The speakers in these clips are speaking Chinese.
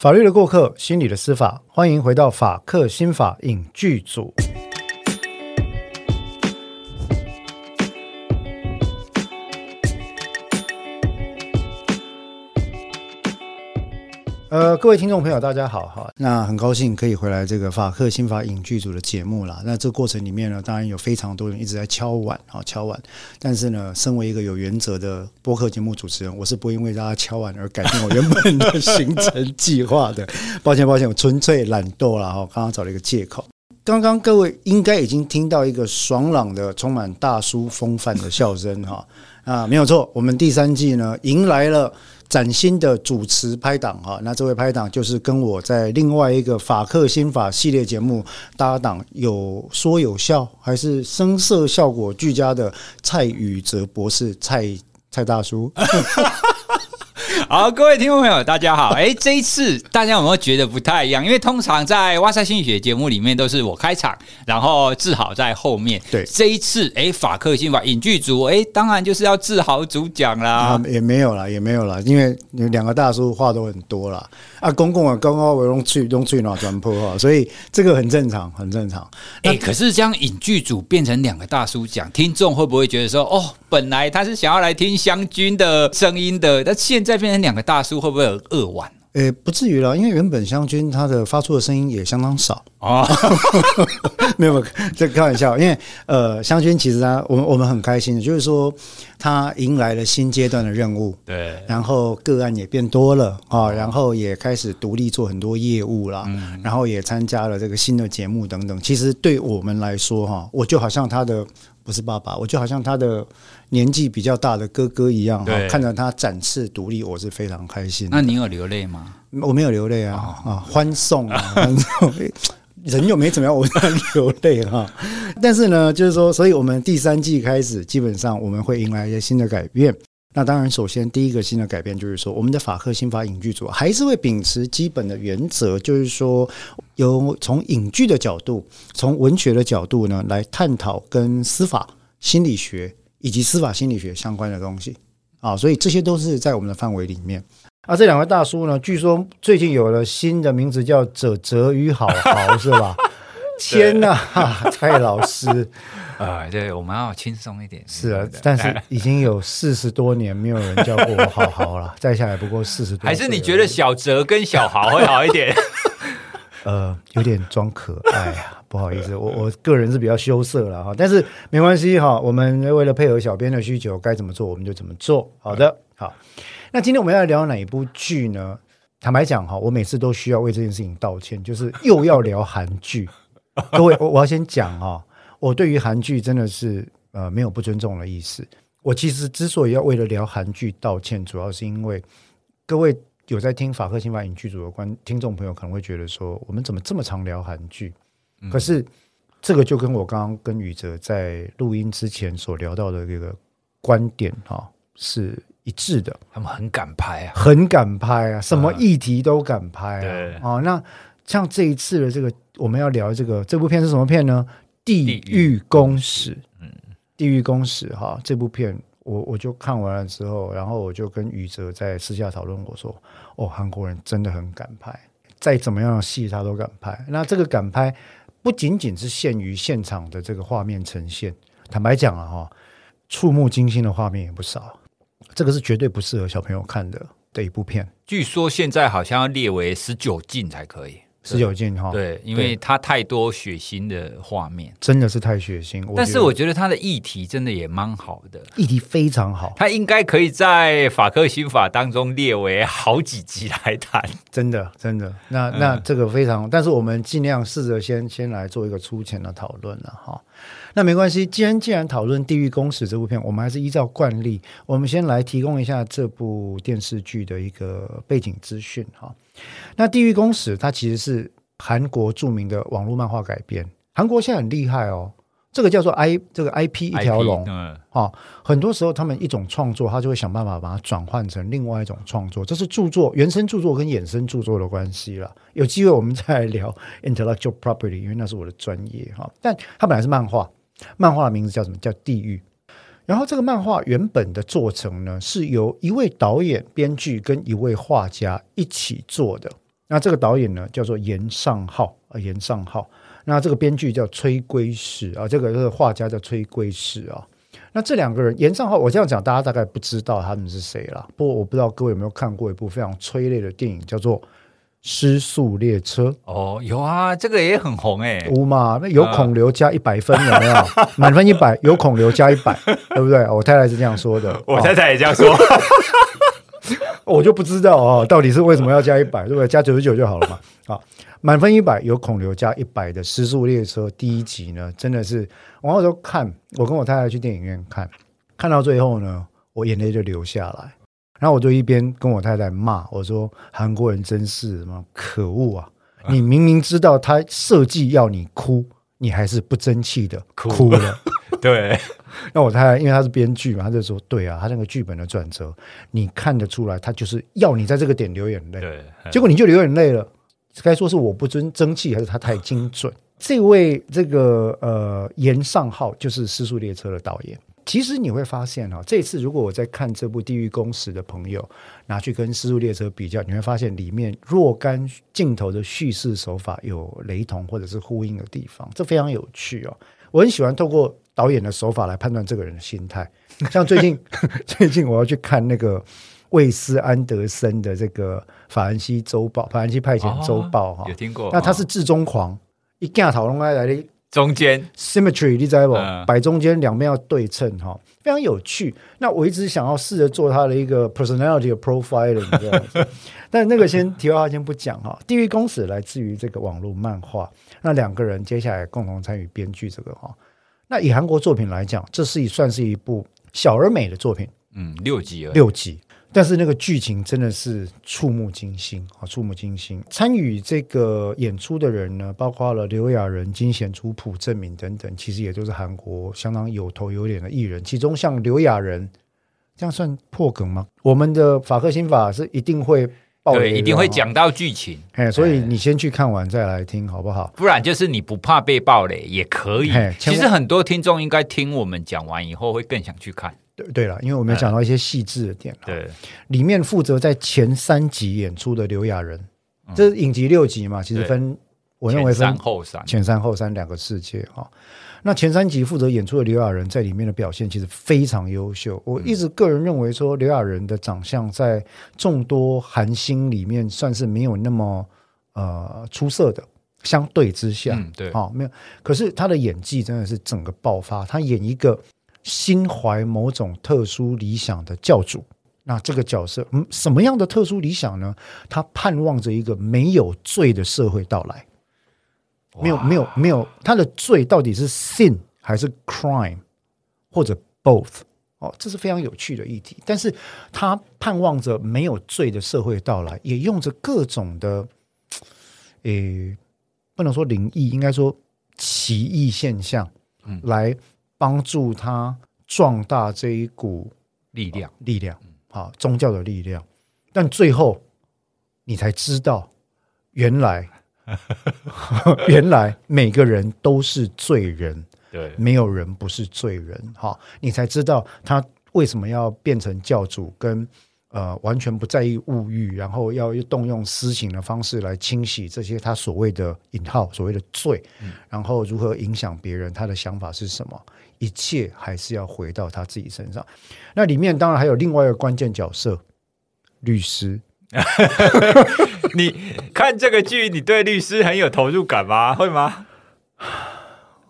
法律的过客，心理的司法，欢迎回到法客心法影剧组。呃，各位听众朋友，大家好哈。那很高兴可以回来这个法客新法影剧组的节目啦。那这过程里面呢，当然有非常多人一直在敲碗啊，敲碗。但是呢，身为一个有原则的播客节目主持人，我是不会因为大家敲碗而改变我原本的 行程计划的。抱歉，抱歉，我纯粹懒惰了哈。刚刚找了一个借口。刚刚各位应该已经听到一个爽朗的、充满大叔风范的笑声哈啊，没有错，我们第三季呢迎来了。崭新的主持拍档哈，那这位拍档就是跟我在另外一个法克新法系列节目搭档，有说有笑，还是声色效果俱佳的蔡宇哲博士，蔡蔡大叔。好，各位听众朋友，大家好。哎，这一次大家有没有觉得不太一样？因为通常在哇塞心理学节目里面都是我开场，然后志豪在后面。对，这一次哎，法克心法影剧组哎，当然就是要志豪主讲啦。啊、也没有啦，也没有啦，因为两个大叔话都很多啦。啊，公公啊，刚刚我用去用嘴脑转播哈，所以这个很正常，很正常。哎，可是这样影剧组变成两个大叔讲，听众会不会觉得说，哦，本来他是想要来听湘军的声音的，但现在变成两个大叔，会不会有扼腕？诶，不至于了，因为原本湘军他的发出的声音也相当少啊，没有，这开玩笑。因为呃，湘军其实他，我们我们很开心的，就是说他迎来了新阶段的任务，对，然后个案也变多了啊，然后也开始独立做很多业务了，然后也参加了这个新的节目等等。其实对我们来说哈，我就好像他的。不是爸爸，我就好像他的年纪比较大的哥哥一样，看着他展翅独立，我是非常开心。那你有流泪吗？我没有流泪啊，哦、啊，欢送啊，欢送，人又没怎么样，我当然流泪哈。但是呢，就是说，所以我们第三季开始，基本上我们会迎来一些新的改变。那当然，首先第一个新的改变就是说，我们的法客心法影剧组还是会秉持基本的原则，就是说，由从影剧的角度，从文学的角度呢，来探讨跟司法心理学以及司法心理学相关的东西啊，所以这些都是在我们的范围里面。啊，这两位大叔呢，据说最近有了新的名字，叫哲哲与好好，是吧？天呐，蔡老师。啊，对，我们要轻松一点。是啊，但是已经有四十多年没有人叫过我好豪了，再下来不过四十多。还是你觉得小哲跟小豪会好一点？呃，有点装可爱啊，不好意思，我我个人是比较羞涩了哈，但是没关系哈，我们为了配合小编的需求，该怎么做我们就怎么做。好的，好，那今天我们要聊哪一部剧呢？坦白讲哈，我每次都需要为这件事情道歉，就是又要聊韩剧。各位，我我要先讲哈。我对于韩剧真的是呃没有不尊重的意思。我其实之所以要为了聊韩剧道歉，主要是因为各位有在听法克新法影剧组的观听众朋友可能会觉得说，我们怎么这么常聊韩剧？可是这个就跟我刚刚跟宇哲在录音之前所聊到的这个观点哈是一致的。他们很敢拍啊，很敢拍啊，什么议题都敢拍啊。哦，那像这一次的这个我们要聊这个这部片是什么片呢？地狱公使，嗯，地狱公使哈，这部片我我就看完了之后，然后我就跟宇哲在私下讨论，我说，哦，韩国人真的很敢拍，再怎么样的戏他都敢拍。那这个敢拍不仅仅是限于现场的这个画面呈现，坦白讲啊哈，触目惊心的画面也不少，这个是绝对不适合小朋友看的的一部片。据说现在好像要列为十九禁才可以。十九禁哈，对，因为它太多血腥的画面，真的是太血腥。但是我觉得它的议题真的也蛮好的，议题非常好，它应该可以在法科刑法当中列为好几集来谈。真的，真的，那那这个非常，嗯、但是我们尽量试着先先来做一个粗浅的讨论了哈。那没关系，既然既然讨论《地狱公使》这部片，我们还是依照惯例，我们先来提供一下这部电视剧的一个背景资讯哈。那《地狱公使》它其实是韩国著名的网络漫画改编。韩国现在很厉害哦，这个叫做 I 这个 IP 一条龙，嗯，啊，很多时候他们一种创作，他就会想办法把它转换成另外一种创作，这是著作原生著作跟衍生著作的关系了。有机会我们再来聊 intellectual property，因为那是我的专业哈。但它本来是漫画，漫画的名字叫什么？叫《地狱》。然后这个漫画原本的做成呢，是由一位导演、编剧跟一位画家一起做的。那这个导演呢叫做严尚浩啊，严尚浩。那这个编剧叫崔圭史啊，这个这个画家叫崔圭史啊。那这两个人，严尚浩，我这样讲，大家大概不知道他们是谁了。不过我不知道各位有没有看过一部非常催泪的电影，叫做《失速列车》。哦，有啊，这个也很红哎。有嘛？那有孔刘加一百分有没有？满分一百，有孔刘加一百，对不对？我太太是这样说的，我太太也这样说。我就不知道哦，到底是为什么要加一百，对不对？加九十九就好了嘛。好，满分一百，有孔刘加一百的《失速列车》第一集呢，真的是我那时候看，我跟我太太去电影院看，看到最后呢，我眼泪就流下来。然后我就一边跟我太太骂，我说：“韩国人真是什么可恶啊！你明明知道他设计要你哭，你还是不争气的哭了。”对。那我太太因为他是编剧嘛，他就说：“对啊，他那个剧本的转折，你看得出来，他就是要你在这个点流眼泪。对，结果你就流眼泪了。该说是我不争争气，还是他太精准？这位这个呃严尚浩就是《失速列车》的导演。其实你会发现哈，这次如果我在看这部《地狱公使》的朋友拿去跟《失速列车》比较，你会发现里面若干镜头的叙事手法有雷同或者是呼应的地方，这非常有趣哦。我很喜欢透过。导演的手法来判断这个人的心态，像最近 最近我要去看那个魏斯安德森的这个《法兰西周报》《法兰西派遣周报》哈，有听过？那他是至中狂，一架讨论来来的中间 symmetry，你知道不？摆中间两边要对称哈，非常有趣。那我一直想要试着做他的一个 personality profiling，这样子。但那个先题外话先不讲哈。《地狱公使》来自于这个网络漫画，那两个人接下来共同参与编剧这个哈。那以韩国作品来讲，这是一算是一部小而美的作品，嗯，六集而已，六集，但是那个剧情真的是触目惊心啊，触目惊心。参与这个演出的人呢，包括了刘亚仁、金贤珠、朴正敏等等，其实也都是韩国相当有头有脸的艺人。其中像刘亚仁，这样算破梗吗？我们的法克新法是一定会。对，一定会讲到剧情，哎，所以你先去看完再来听，好不好？不然就是你不怕被爆雷也可以。其实很多听众应该听我们讲完以后会更想去看。对对了，因为我们讲到一些细致的点。对，里面负责在前三集演出的刘亚仁，这是影集六集嘛，其实分我认为分前三后三，前三后三两个世界哈。那前三集负责演出的刘亚仁在里面的表现其实非常优秀。我一直个人认为说，刘亚仁的长相在众多韩星里面算是没有那么呃出色的，相对之下，嗯、对，啊、哦，没有。可是他的演技真的是整个爆发。他演一个心怀某种特殊理想的教主，那这个角色，嗯，什么样的特殊理想呢？他盼望着一个没有罪的社会到来。没有没有没有，他的罪到底是 sin 还是 crime，或者 both？哦，这是非常有趣的议题。但是他盼望着没有罪的社会到来，也用着各种的，诶，不能说灵异，应该说奇异现象，嗯，来帮助他壮大这一股力量，力量，好，宗教的力量。但最后你才知道，原来。原来每个人都是罪人，对，没有人不是罪人。哈，你才知道他为什么要变成教主，跟呃完全不在意物欲，然后要动用私刑的方式来清洗这些他所谓的引号所谓的罪，然后如何影响别人，他的想法是什么？一切还是要回到他自己身上。那里面当然还有另外一个关键角色，律师。你看这个剧，你对律师很有投入感吗？会吗？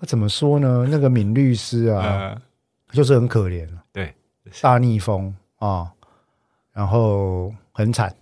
我怎么说呢？那个闵律师啊，呃、就是很可怜，对，大逆风啊，然后很惨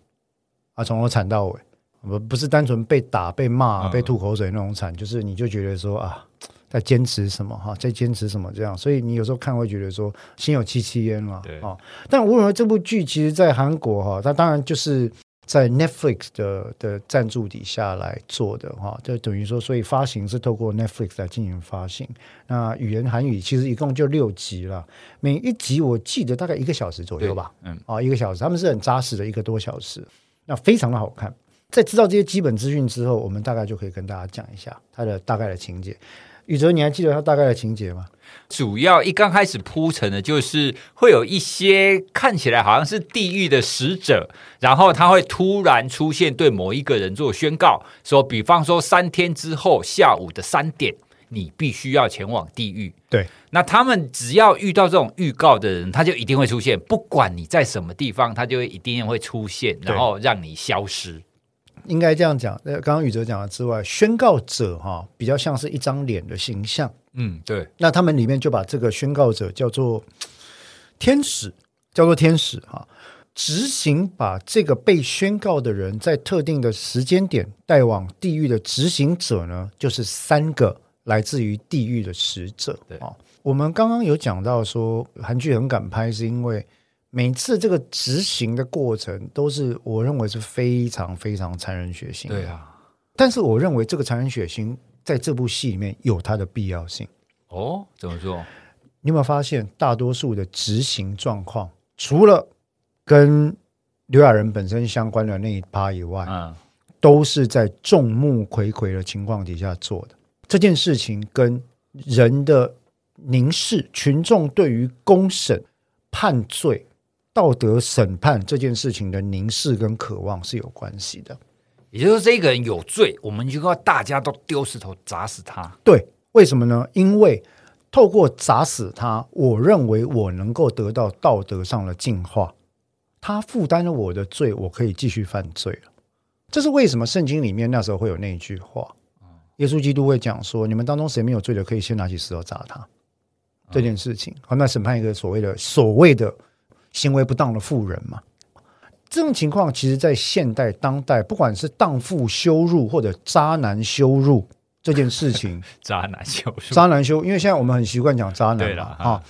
啊，从头惨到尾，不不是单纯被打、被骂、被吐口水那种惨，就是你就觉得说啊。在坚持什么哈？在坚持什么这样？所以你有时候看会觉得说心有戚戚焉了。对啊。但无论如何，这部剧其实，在韩国哈，它当然就是在 Netflix 的的赞助底下来做的哈，就等于说，所以发行是透过 Netflix 来进行发行。那语言韩语其实一共就六集了，每一集我记得大概一个小时左右吧。嗯。啊，一个小时，他们是很扎实的一个多小时，那非常的好看。在知道这些基本资讯之后，我们大概就可以跟大家讲一下它的大概的情节。宇哲，你还记得他大概的情节吗？主要一刚开始铺陈的就是会有一些看起来好像是地狱的使者，然后他会突然出现，对某一个人做宣告，说，比方说三天之后下午的三点，你必须要前往地狱。对，那他们只要遇到这种预告的人，他就一定会出现，不管你在什么地方，他就会一定会出现，然后让你消失。应该这样讲，呃，刚刚宇哲讲了之外，宣告者哈比较像是一张脸的形象，嗯，对。那他们里面就把这个宣告者叫做天使，叫做天使哈，执行把这个被宣告的人在特定的时间点带往地狱的执行者呢，就是三个来自于地狱的使者。对啊，我们刚刚有讲到说韩剧很敢拍，是因为。每次这个执行的过程都是我认为是非常非常残忍血腥。对啊，但是我认为这个残忍血腥在这部戏里面有它的必要性。哦，怎么说？你有没有发现，大多数的执行状况，除了跟刘亚仁本身相关的那一趴以外，嗯，都是在众目睽睽的情况底下做的。这件事情跟人的凝视、群众对于公审判罪。道德审判这件事情的凝视跟渴望是有关系的，也就是说，这个人有罪，我们就要大家都丢石头砸死他。对，为什么呢？因为透过砸死他，我认为我能够得到道德上的净化。他负担了我的罪，我可以继续犯罪了。这是为什么？圣经里面那时候会有那一句话，耶稣基督会讲说：“你们当中谁没有罪的，可以先拿起石头砸他。”这件事情，好，那审判一个所谓的所谓的。行为不当的妇人嘛，这种情况其实，在现代当代，不管是荡妇羞辱或者渣男羞辱这件事情，渣男羞辱，渣男羞，因为现在我们很习惯讲渣男了，啊，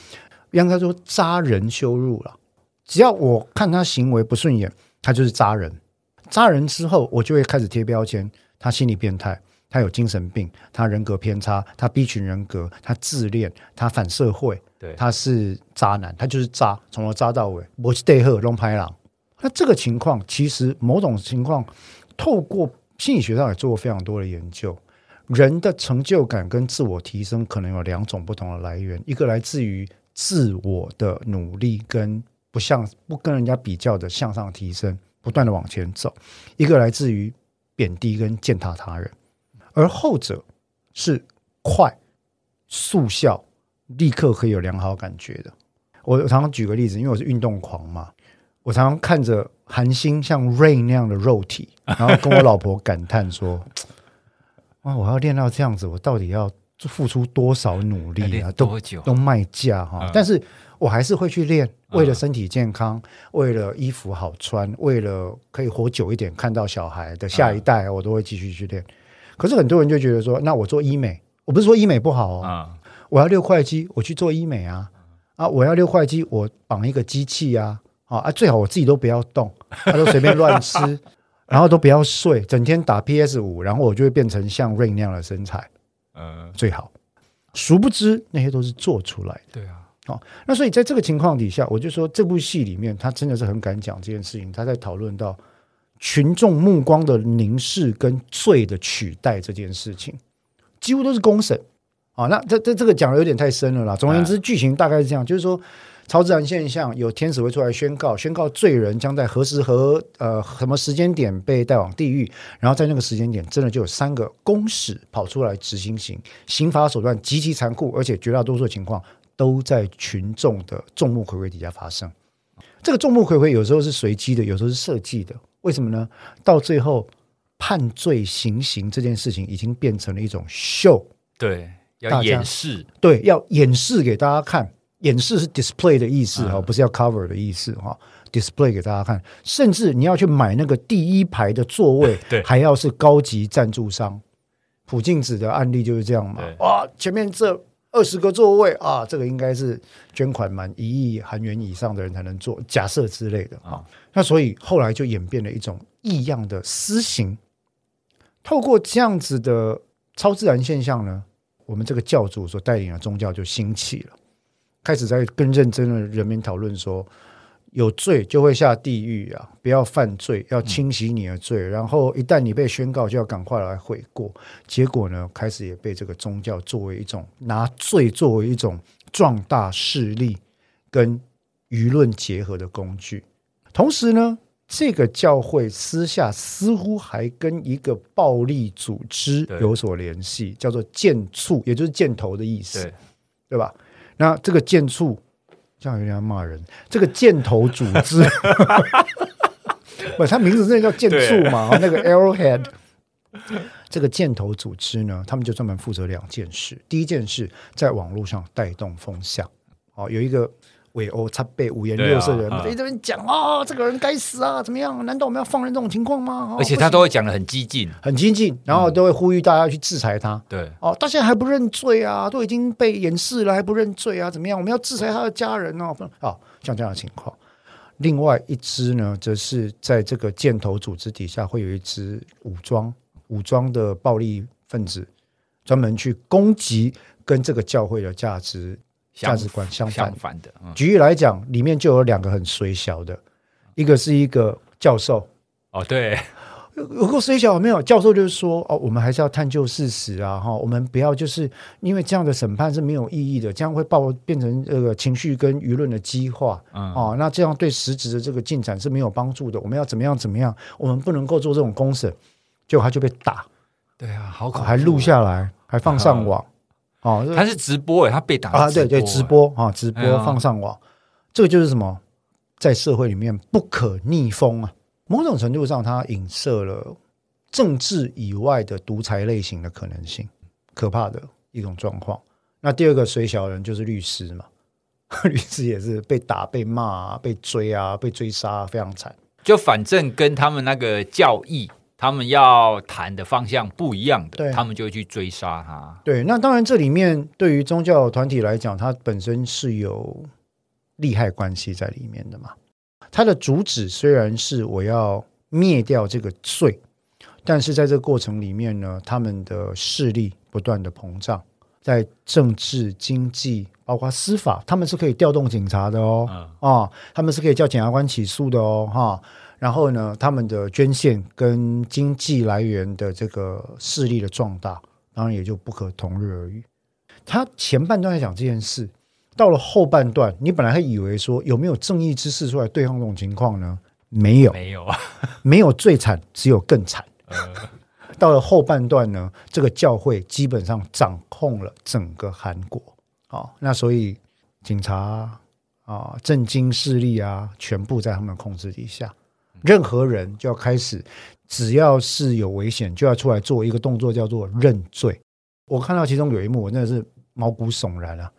应该说渣人羞辱了。只要我看他行为不顺眼，他就是渣人。渣人之后，我就会开始贴标签，他心理变态。他有精神病，他人格偏差，他 B 群人格，他自恋，他反社会，对，他是渣男，他就是渣，从头渣到尾。我是对鹤龙拍狼。那这个情况，其实某种情况，透过心理学上也做过非常多的研究。人的成就感跟自我提升可能有两种不同的来源，一个来自于自我的努力跟不向不跟人家比较的向上提升，不断的往前走；一个来自于贬低跟践踏他人。而后者是快速效，立刻可以有良好感觉的。我常常举个例子，因为我是运动狂嘛，我常常看着韩星像 Rain 那样的肉体，然后跟我老婆感叹说：“ 啊，我要练到这样子，我到底要付出多少努力啊？多久都都卖价哈！嗯、但是我还是会去练，为了身体健康，嗯、为了衣服好穿，为了可以活久一点，看到小孩的下一代，我都会继续去练。”可是很多人就觉得说，那我做医美，我不是说医美不好哦，嗯、我要六块肌，我去做医美啊，啊，我要六块肌，我绑一个机器啊，啊，最好我自己都不要动，他、啊、都随便乱吃，然后都不要睡，整天打 PS 五，然后我就会变成像 Rain 那样的身材，嗯，最好。殊不知那些都是做出来的，对啊，好，那所以在这个情况底下，我就说这部戏里面他真的是很敢讲这件事情，他在讨论到。群众目光的凝视跟罪的取代这件事情，几乎都是公审啊。那这这这个讲的有点太深了啦。总而言之，剧情大概是这样，就是说超自然现象，有天使会出来宣告，宣告罪人将在何时何呃什么时间点被带往地狱，然后在那个时间点，真的就有三个公使跑出来执行刑，刑罚手段极其残酷，而且绝大多数情况都在群众的众目睽睽底下发生。这个众目睽睽有时候是随机的，有时候是设计的。为什么呢？到最后判罪行刑这件事情已经变成了一种秀，对，要演示，对，要演示给大家看。演示是 display 的意思哈，嗯、不是要 cover 的意思哈。display 给大家看，甚至你要去买那个第一排的座位，对，还要是高级赞助商。朴静子的案例就是这样嘛。哇，前面这。二十个座位啊，这个应该是捐款满一亿韩元以上的人才能坐，假设之类的啊。哦、那所以后来就演变了一种异样的私刑。透过这样子的超自然现象呢，我们这个教主所带领的宗教就兴起了，开始在更认真的人民讨论说，有罪就会下地狱啊！不要犯罪，要清洗你的罪。然后一旦你被宣告，就要赶快来悔过。结果呢，开始也被这个宗教作为一种拿罪作为一种壮大势力跟舆论结合的工具。同时呢，这个教会私下似乎还跟一个暴力组织有所联系，叫做箭簇，也就是箭头的意思，对，对吧？那这个箭簇。这样有点要骂人。这个箭头组织，不，他名字真的叫箭簇嘛？那个 Arrowhead，这个箭头组织呢，他们就专门负责两件事。第一件事，在网络上带动风向。哦，有一个。围殴他被五颜六色的人，在这边讲啊，这个人该死啊，怎么样？难道我们要放任这种情况吗？而且他都会讲的很激进，很激进，然后都会呼吁大家去制裁他。对，哦，到现在还不认罪啊，都已经被掩饰了，还不认罪啊？怎么样？我们要制裁他的家人哦。哦，像这样的情况。另外一支呢，则是在这个箭头组织底下，会有一支武装武装的暴力分子，专门去攻击跟这个教会的价值。价值观相反，的。嗯、举例来讲，里面就有两个很水小的，一个是一个教授。哦，对，如果水小没有教授就是说，哦，我们还是要探究事实啊，哈，我们不要就是因为这样的审判是没有意义的，这样会爆变成这个情绪跟舆论的激化，嗯，哦，那这样对实质的这个进展是没有帮助的。我们要怎么样怎么样？我们不能够做这种公审，结果他就被打。对啊，好可怕，还录下来，还放上网。嗯哦，他是直播诶，他被打啊，对对，直播啊，直播放上网，哎、这个就是什么，在社会里面不可逆风啊。某种程度上，它影射了政治以外的独裁类型的可能性，可怕的一种状况。那第二个水小人就是律师嘛，律师也是被打、被骂、被追啊、被追杀，非常惨。就反正跟他们那个教义。他们要谈的方向不一样的，他们就会去追杀他。对，那当然，这里面对于宗教团体来讲，它本身是有利害关系在里面的嘛。它的主旨虽然是我要灭掉这个罪，但是在这个过程里面呢，他们的势力不断的膨胀，在政治、经济，包括司法，他们是可以调动警察的哦，啊、嗯哦，他们是可以叫检察官起诉的哦，哈。然后呢，他们的捐献跟经济来源的这个势力的壮大，当然也就不可同日而语。他前半段在讲这件事，到了后半段，你本来还以为说有没有正义之士出来对抗这种情况呢？没有，没有啊，没有最惨，只有更惨。呃、到了后半段呢，这个教会基本上掌控了整个韩国啊，那所以警察啊、政经势力啊，全部在他们控制底下。任何人就要开始，只要是有危险，就要出来做一个动作，叫做认罪。我看到其中有一幕，我真的是毛骨悚然啊！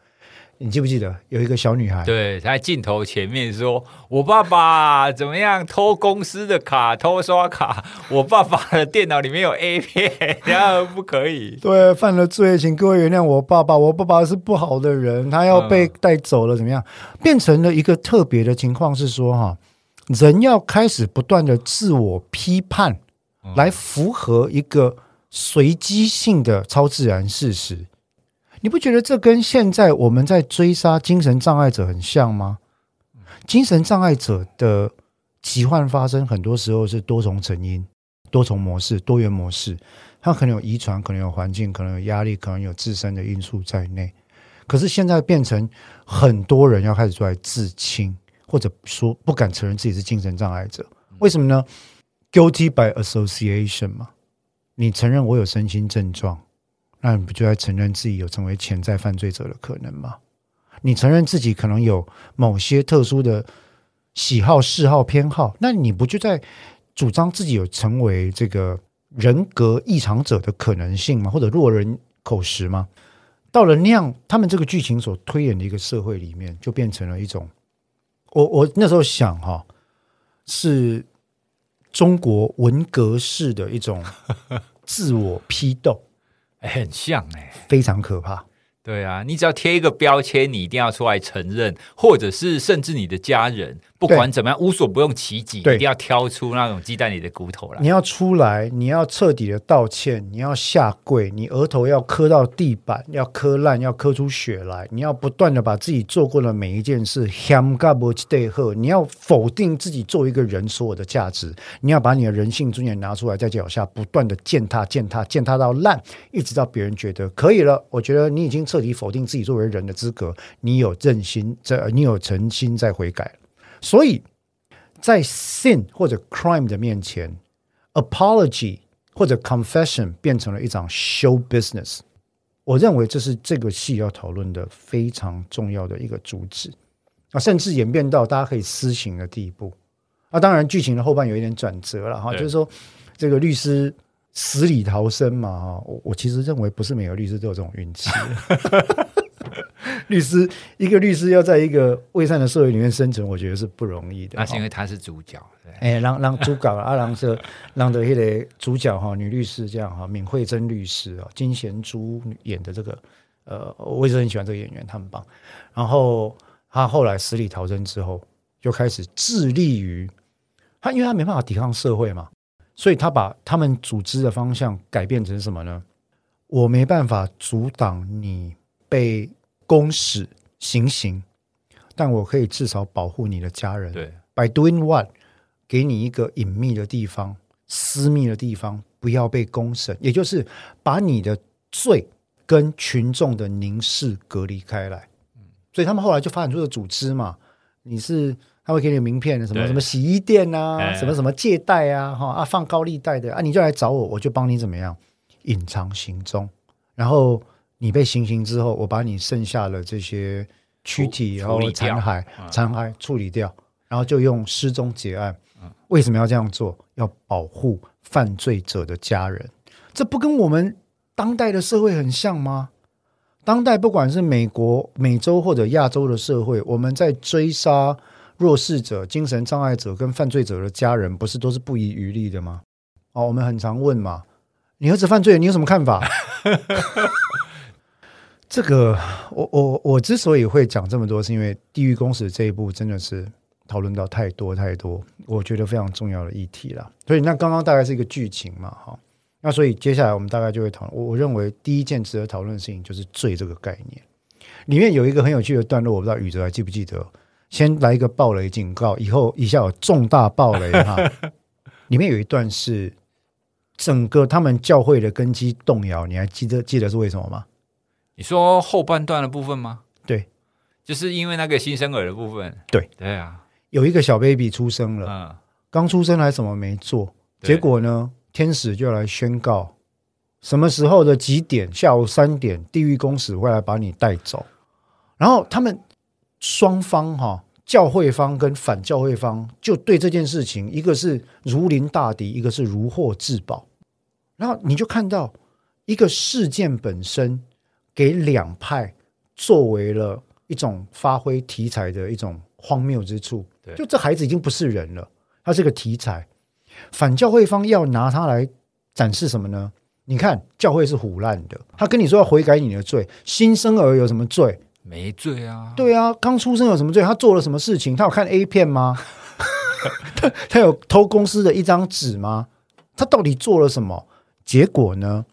你记不记得有一个小女孩？对，在镜头前面说：“我爸爸怎么样偷公司的卡，偷刷卡？我爸爸的电脑里面有 A 片，然后不可以。”对，犯了罪，请各位原谅我爸爸。我爸爸是不好的人，他要被带走了，怎么样？变成了一个特别的情况是说，哈。人要开始不断的自我批判，来符合一个随机性的超自然事实。你不觉得这跟现在我们在追杀精神障碍者很像吗？精神障碍者的疾患发生，很多时候是多重成因、多重模式、多元模式。它可能有遗传，可能有环境，可能有压力，可能有自身的因素在内。可是现在变成很多人要开始出来自清。或者说不敢承认自己是精神障碍者，为什么呢？Guilty by association 嘛，你承认我有身心症状，那你不就在承认自己有成为潜在犯罪者的可能吗？你承认自己可能有某些特殊的喜好、嗜好、偏好，那你不就在主张自己有成为这个人格异常者的可能性吗？或者落人口实吗？到了那样，他们这个剧情所推演的一个社会里面，就变成了一种。我我那时候想哈，是中国文革式的一种 自我批斗，很像哎，非常可怕。对啊，你只要贴一个标签，你一定要出来承认，或者是甚至你的家人不管怎么样，无所不用其极，一定要挑出那种鸡蛋里的骨头来。你要出来，你要彻底的道歉，你要下跪，你额头要磕到地板，要磕烂，要磕出血来。你要不断的把自己做过的每一件事，你要否定自己作为一个人所有的价值，你要把你的人性尊严拿出来，在脚下不断的践踏、践踏、践踏到烂，一直到别人觉得可以了。我觉得你已经彻底否定自己作为人的资格，你有正心在，你有诚心在悔改。所以在 sin 或者 crime 的面前，apology 或者 confession 变成了一场 show business。我认为这是这个戏要讨论的非常重要的一个主旨啊，甚至演变到大家可以私刑的地步啊。当然，剧情的后半有一点转折了哈，就是说这个律师死里逃生嘛哈。我我其实认为不是每个律师都有这种运气。律师，一个律师要在一个伪善的社会里面生存，我觉得是不容易的。那是因为他是主角，哎，让让主角阿郎是让的那个主角哈，女律师这样哈，闵慧珍律师啊，金贤珠演的这个，呃，我一直很喜欢这个演员，他很棒。然后他后来死里逃生之后，就开始致力于他，因为他没办法抵抗社会嘛，所以他把他们组织的方向改变成什么呢？我没办法阻挡你被。公使行刑，但我可以至少保护你的家人。对，By doing what？给你一个隐秘的地方、私密的地方，不要被公审，也就是把你的罪跟群众的凝视隔离开来。所以他们后来就发展出了组织嘛。你是他会给你名片，什么什么洗衣店啊，什么什么借贷啊，哈啊放高利贷的啊，你就来找我，我就帮你怎么样隐藏行踪，然后。你被行刑之后，我把你剩下的这些躯体，然后残骸、残骸处理掉，然后就用失踪结案。为什么要这样做？要保护犯罪者的家人。这不跟我们当代的社会很像吗？当代不管是美国、美洲或者亚洲的社会，我们在追杀弱势者、精神障碍者跟犯罪者的家人，不是都是不遗余力的吗？哦，我们很常问嘛，你儿子犯罪，你有什么看法？这个，我我我之所以会讲这么多，是因为《地狱公使》这一部真的是讨论到太多太多，我觉得非常重要的议题了。所以那刚刚大概是一个剧情嘛，哈。那所以接下来我们大概就会讨论。我我认为第一件值得讨论的事情就是罪这个概念。里面有一个很有趣的段落，我不知道宇哲还记不记得？先来一个暴雷警告，以后以下有重大暴雷哈。里面有一段是整个他们教会的根基动摇，你还记得记得是为什么吗？你说后半段的部分吗？对，就是因为那个新生儿的部分。对，对啊，有一个小 baby 出生了，嗯，刚出生还什么没做，结果呢，天使就来宣告，什么时候的几点？下午三点，地狱公使会来把你带走。然后他们双方哈，教会方跟反教会方就对这件事情，一个是如临大敌，一个是如获至宝。然后你就看到一个事件本身。给两派作为了一种发挥题材的一种荒谬之处，就这孩子已经不是人了，他是个题材。反教会方要拿他来展示什么呢？你看，教会是腐烂的，他跟你说要悔改你的罪，新生儿有什么罪？没罪啊。对啊，刚出生有什么罪？他做了什么事情？他有看 A 片吗？他他有偷公司的一张纸吗？他到底做了什么？结果呢？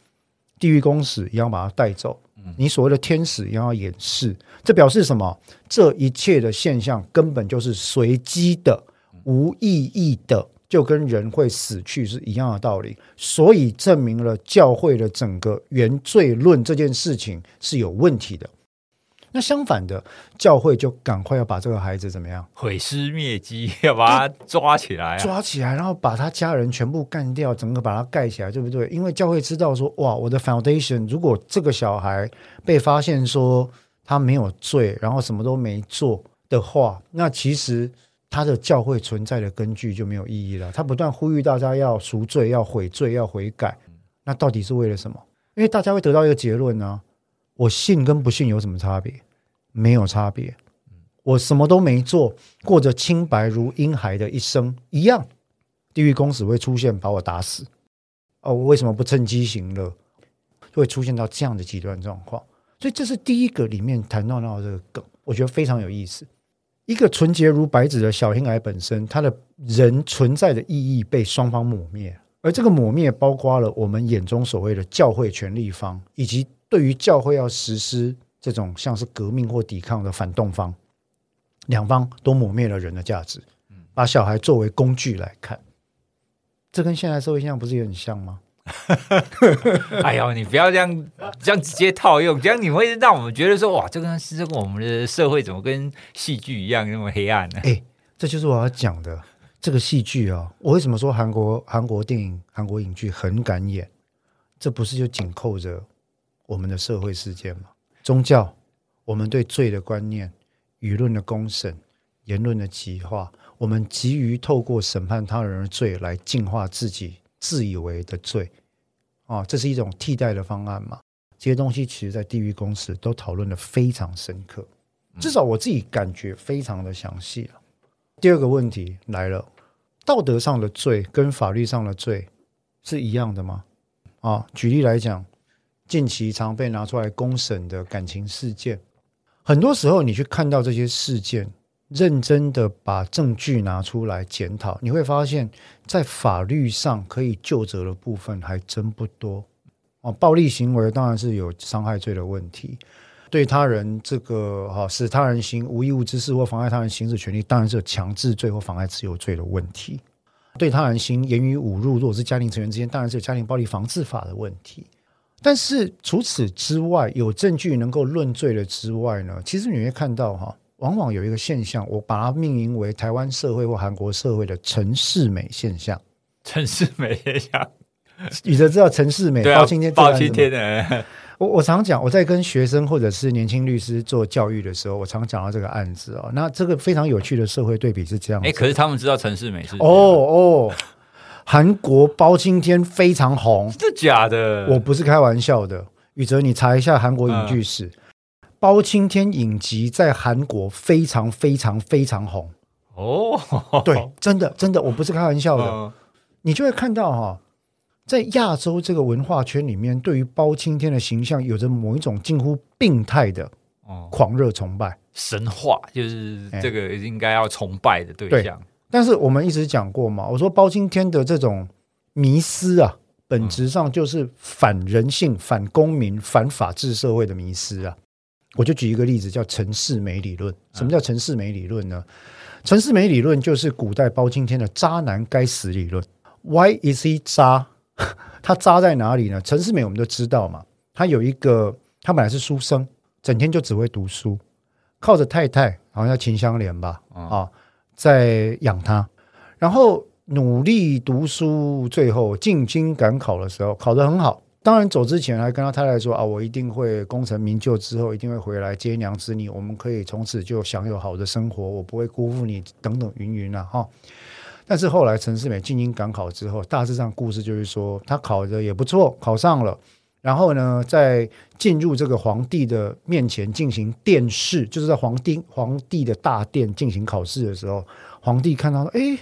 地狱公使一样把他带走。你所谓的天使也要掩饰，这表示什么？这一切的现象根本就是随机的、无意义的，就跟人会死去是一样的道理。所以证明了教会的整个原罪论这件事情是有问题的。那相反的，教会就赶快要把这个孩子怎么样？毁尸灭迹，要把他抓起来啊，抓起来，然后把他家人全部干掉，整个把他盖起来，对不对？因为教会知道说，哇，我的 foundation，如果这个小孩被发现说他没有罪，然后什么都没做的话，那其实他的教会存在的根据就没有意义了。他不断呼吁大家要赎罪、要悔罪、要悔改，那到底是为了什么？因为大家会得到一个结论呢、啊：我信跟不信有什么差别？没有差别，我什么都没做，过着清白如婴孩的一生一样。地狱公使会出现，把我打死。哦，我为什么不趁机行乐？会出现到这样的极端状况。所以这是第一个里面谈到到这个梗，我觉得非常有意思。一个纯洁如白纸的小婴孩本身，他的人存在的意义被双方抹灭，而这个抹灭包括了我们眼中所谓的教会权力方，以及对于教会要实施这种像是革命或抵抗的反动方，两方都抹灭了人的价值，把小孩作为工具来看，这跟现在社会现象不是也很像吗？哎呦，你不要这样这样直接套用，这样你会让我们觉得说哇，这个是这个我们的社会怎么跟戏剧一样那么黑暗呢？哎，这就是我要讲的这个戏剧啊！我为什么说韩国韩国电影、韩国影剧很敢演？这不是就紧扣着我们的社会事件嘛？宗教，我们对罪的观念，舆论的公审，言论的极化，我们急于透过审判他人的罪来净化自己。自以为的罪啊，这是一种替代的方案嘛？这些东西其实，在地狱公司都讨论的非常深刻，至少我自己感觉非常的详细了。第二个问题来了：道德上的罪跟法律上的罪是一样的吗？啊，举例来讲，近期常被拿出来公审的感情事件，很多时候你去看到这些事件。认真的把证据拿出来检讨，你会发现在法律上可以就责的部分还真不多哦。暴力行为当然是有伤害罪的问题，对他人这个哈使他人行无义务之事或妨碍他人行使权利，当然是有强制罪或妨碍自由罪的问题。对他人行言语侮辱，如果是家庭成员之间，当然是有家庭暴力防治法的问题。但是除此之外，有证据能够论罪的之外呢，其实你会看到哈。往往有一个现象，我把它命名为台湾社会或韩国社会的陈世美现象。陈世美现象，宇哲知道陈世美、包青天、包青天的。我我常讲，我在跟学生或者是年轻律师做教育的时候，我常讲到这个案子哦。那这个非常有趣的社会对比是这样。哎，可是他们知道陈世美是？哦哦，韩国包青天非常红，真的假的？我不是开玩笑的，宇哲，你查一下韩国影剧史。嗯包青天影集在韩国非常非常非常红。哦，对，真的真的，我不是开玩笑的。嗯、你就会看到哈，在亚洲这个文化圈里面，对于包青天的形象有着某一种近乎病态的狂热崇拜、神话，就是这个应该要崇拜的对象。对，但是我们一直讲过嘛，我说包青天的这种迷失啊，本质上就是反人性、反公民、反法治社会的迷失啊。我就举一个例子，叫陈世美理论。什么叫陈世美理论呢？陈世美理论就是古代包青天的渣男该死理论。Why is he 渣？他渣在哪里呢？陈世美我们都知道嘛，他有一个，他本来是书生，整天就只会读书，靠着太太，好像叫秦香莲吧，啊，在养他，然后努力读书，最后进京赶考的时候，考得很好。当然，走之前还跟他太太说啊，我一定会功成名就，之后一定会回来接娘子你，我们可以从此就享有好的生活，我不会辜负你，等等云云啊哈。但是后来陈世美进京赶考之后，大致上故事就是说，他考得也不错，考上了，然后呢，在进入这个皇帝的面前进行殿试，就是在皇帝皇帝的大殿进行考试的时候，皇帝看到了，哎，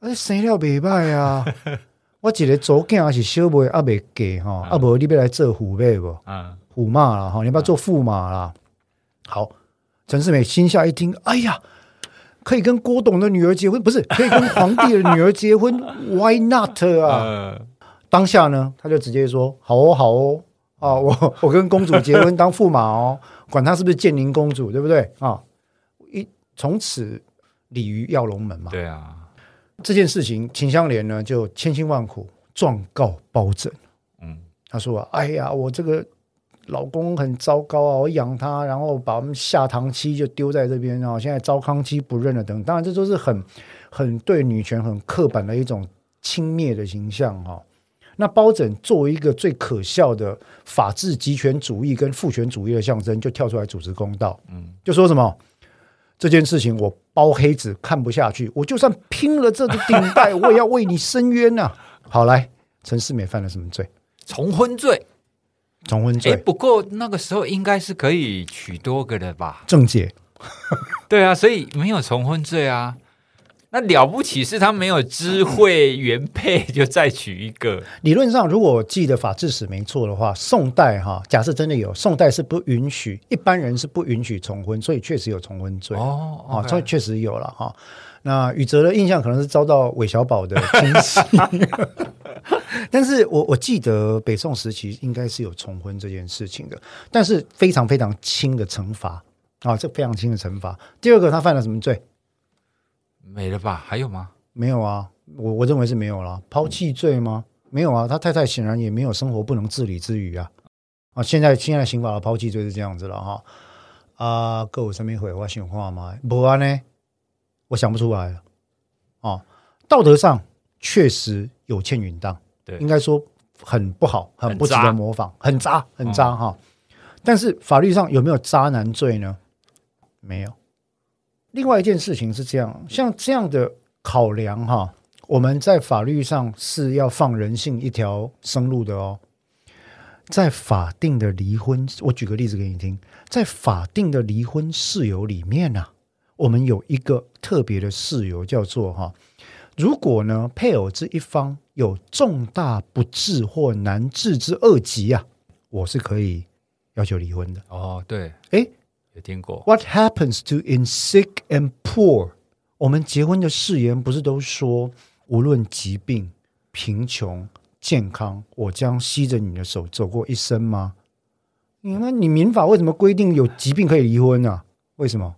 哎，生了没败啊。我一个祖囝是小妹，阿未嫁哈，阿无你要来做虎妹不？嗯，驸马啦哈，你要不要做驸马啦？好，陈世美心下一听，哎呀，可以跟郭董的女儿结婚，不是可以跟皇帝的女儿结婚？Why not 啊？当下呢，他就直接说：好哦，好哦，啊，我我跟公主结婚当驸马哦，管她是不是建宁公主，对不对啊？一从此鲤鱼跃龙门嘛。对啊。这件事情，秦香莲呢就千辛万苦状告包拯。嗯，他说：“哎呀，我这个老公很糟糕啊，我养他，然后把我们下堂妻就丢在这边，然后现在糟糠妻不认了等。当然，这都是很很对女权很刻板的一种轻蔑的形象哈。那包拯作为一个最可笑的法治集权主义跟父权主义的象征，就跳出来主持公道。嗯，就说什么这件事情我。”包黑子看不下去，我就算拼了这个顶戴，我也要为你伸冤呐、啊！好，来，陈世美犯了什么罪？重婚罪。重婚罪。不过那个时候应该是可以娶多个的吧？正解。对啊，所以没有重婚罪啊。那了不起是他没有知会原配就再娶一个。理论上，如果我记得法制史没错的话，宋代哈，假设真的有，宋代是不允许一般人是不允许重婚，所以确实有重婚罪哦，啊，这确实有了哈。那宇哲的印象可能是遭到韦小宝的惊喜，但是我我记得北宋时期应该是有重婚这件事情的，但是非常非常轻的惩罚啊，这非常轻的惩罚。第二个，他犯了什么罪？没了吧？还有吗？没有啊，我我认为是没有了。抛弃罪吗？没有啊，他太太显然也没有生活不能自理之余啊啊！现在现在刑法的抛弃罪是这样子了哈啊，各有什么悔话想话吗？不啊呢？我想不出来了，哦，道德上确实有欠允当，对，应该说很不好，很不值得模仿，很渣，很渣哈、哦。但是法律上有没有渣男罪呢？没有。另外一件事情是这样，像这样的考量哈，我们在法律上是要放人性一条生路的哦。在法定的离婚，我举个例子给你听，在法定的离婚事由里面呢、啊。我们有一个特别的事由，叫做哈，如果呢配偶这一方有重大不治或难治之恶疾啊，我是可以要求离婚的。哦，对，哎，有听过。What happens to in sick and poor？我们结婚的誓言不是都说，无论疾病、贫穷、健康，我将携着你的手走过一生吗？你那你民法为什么规定有疾病可以离婚呢、啊？为什么？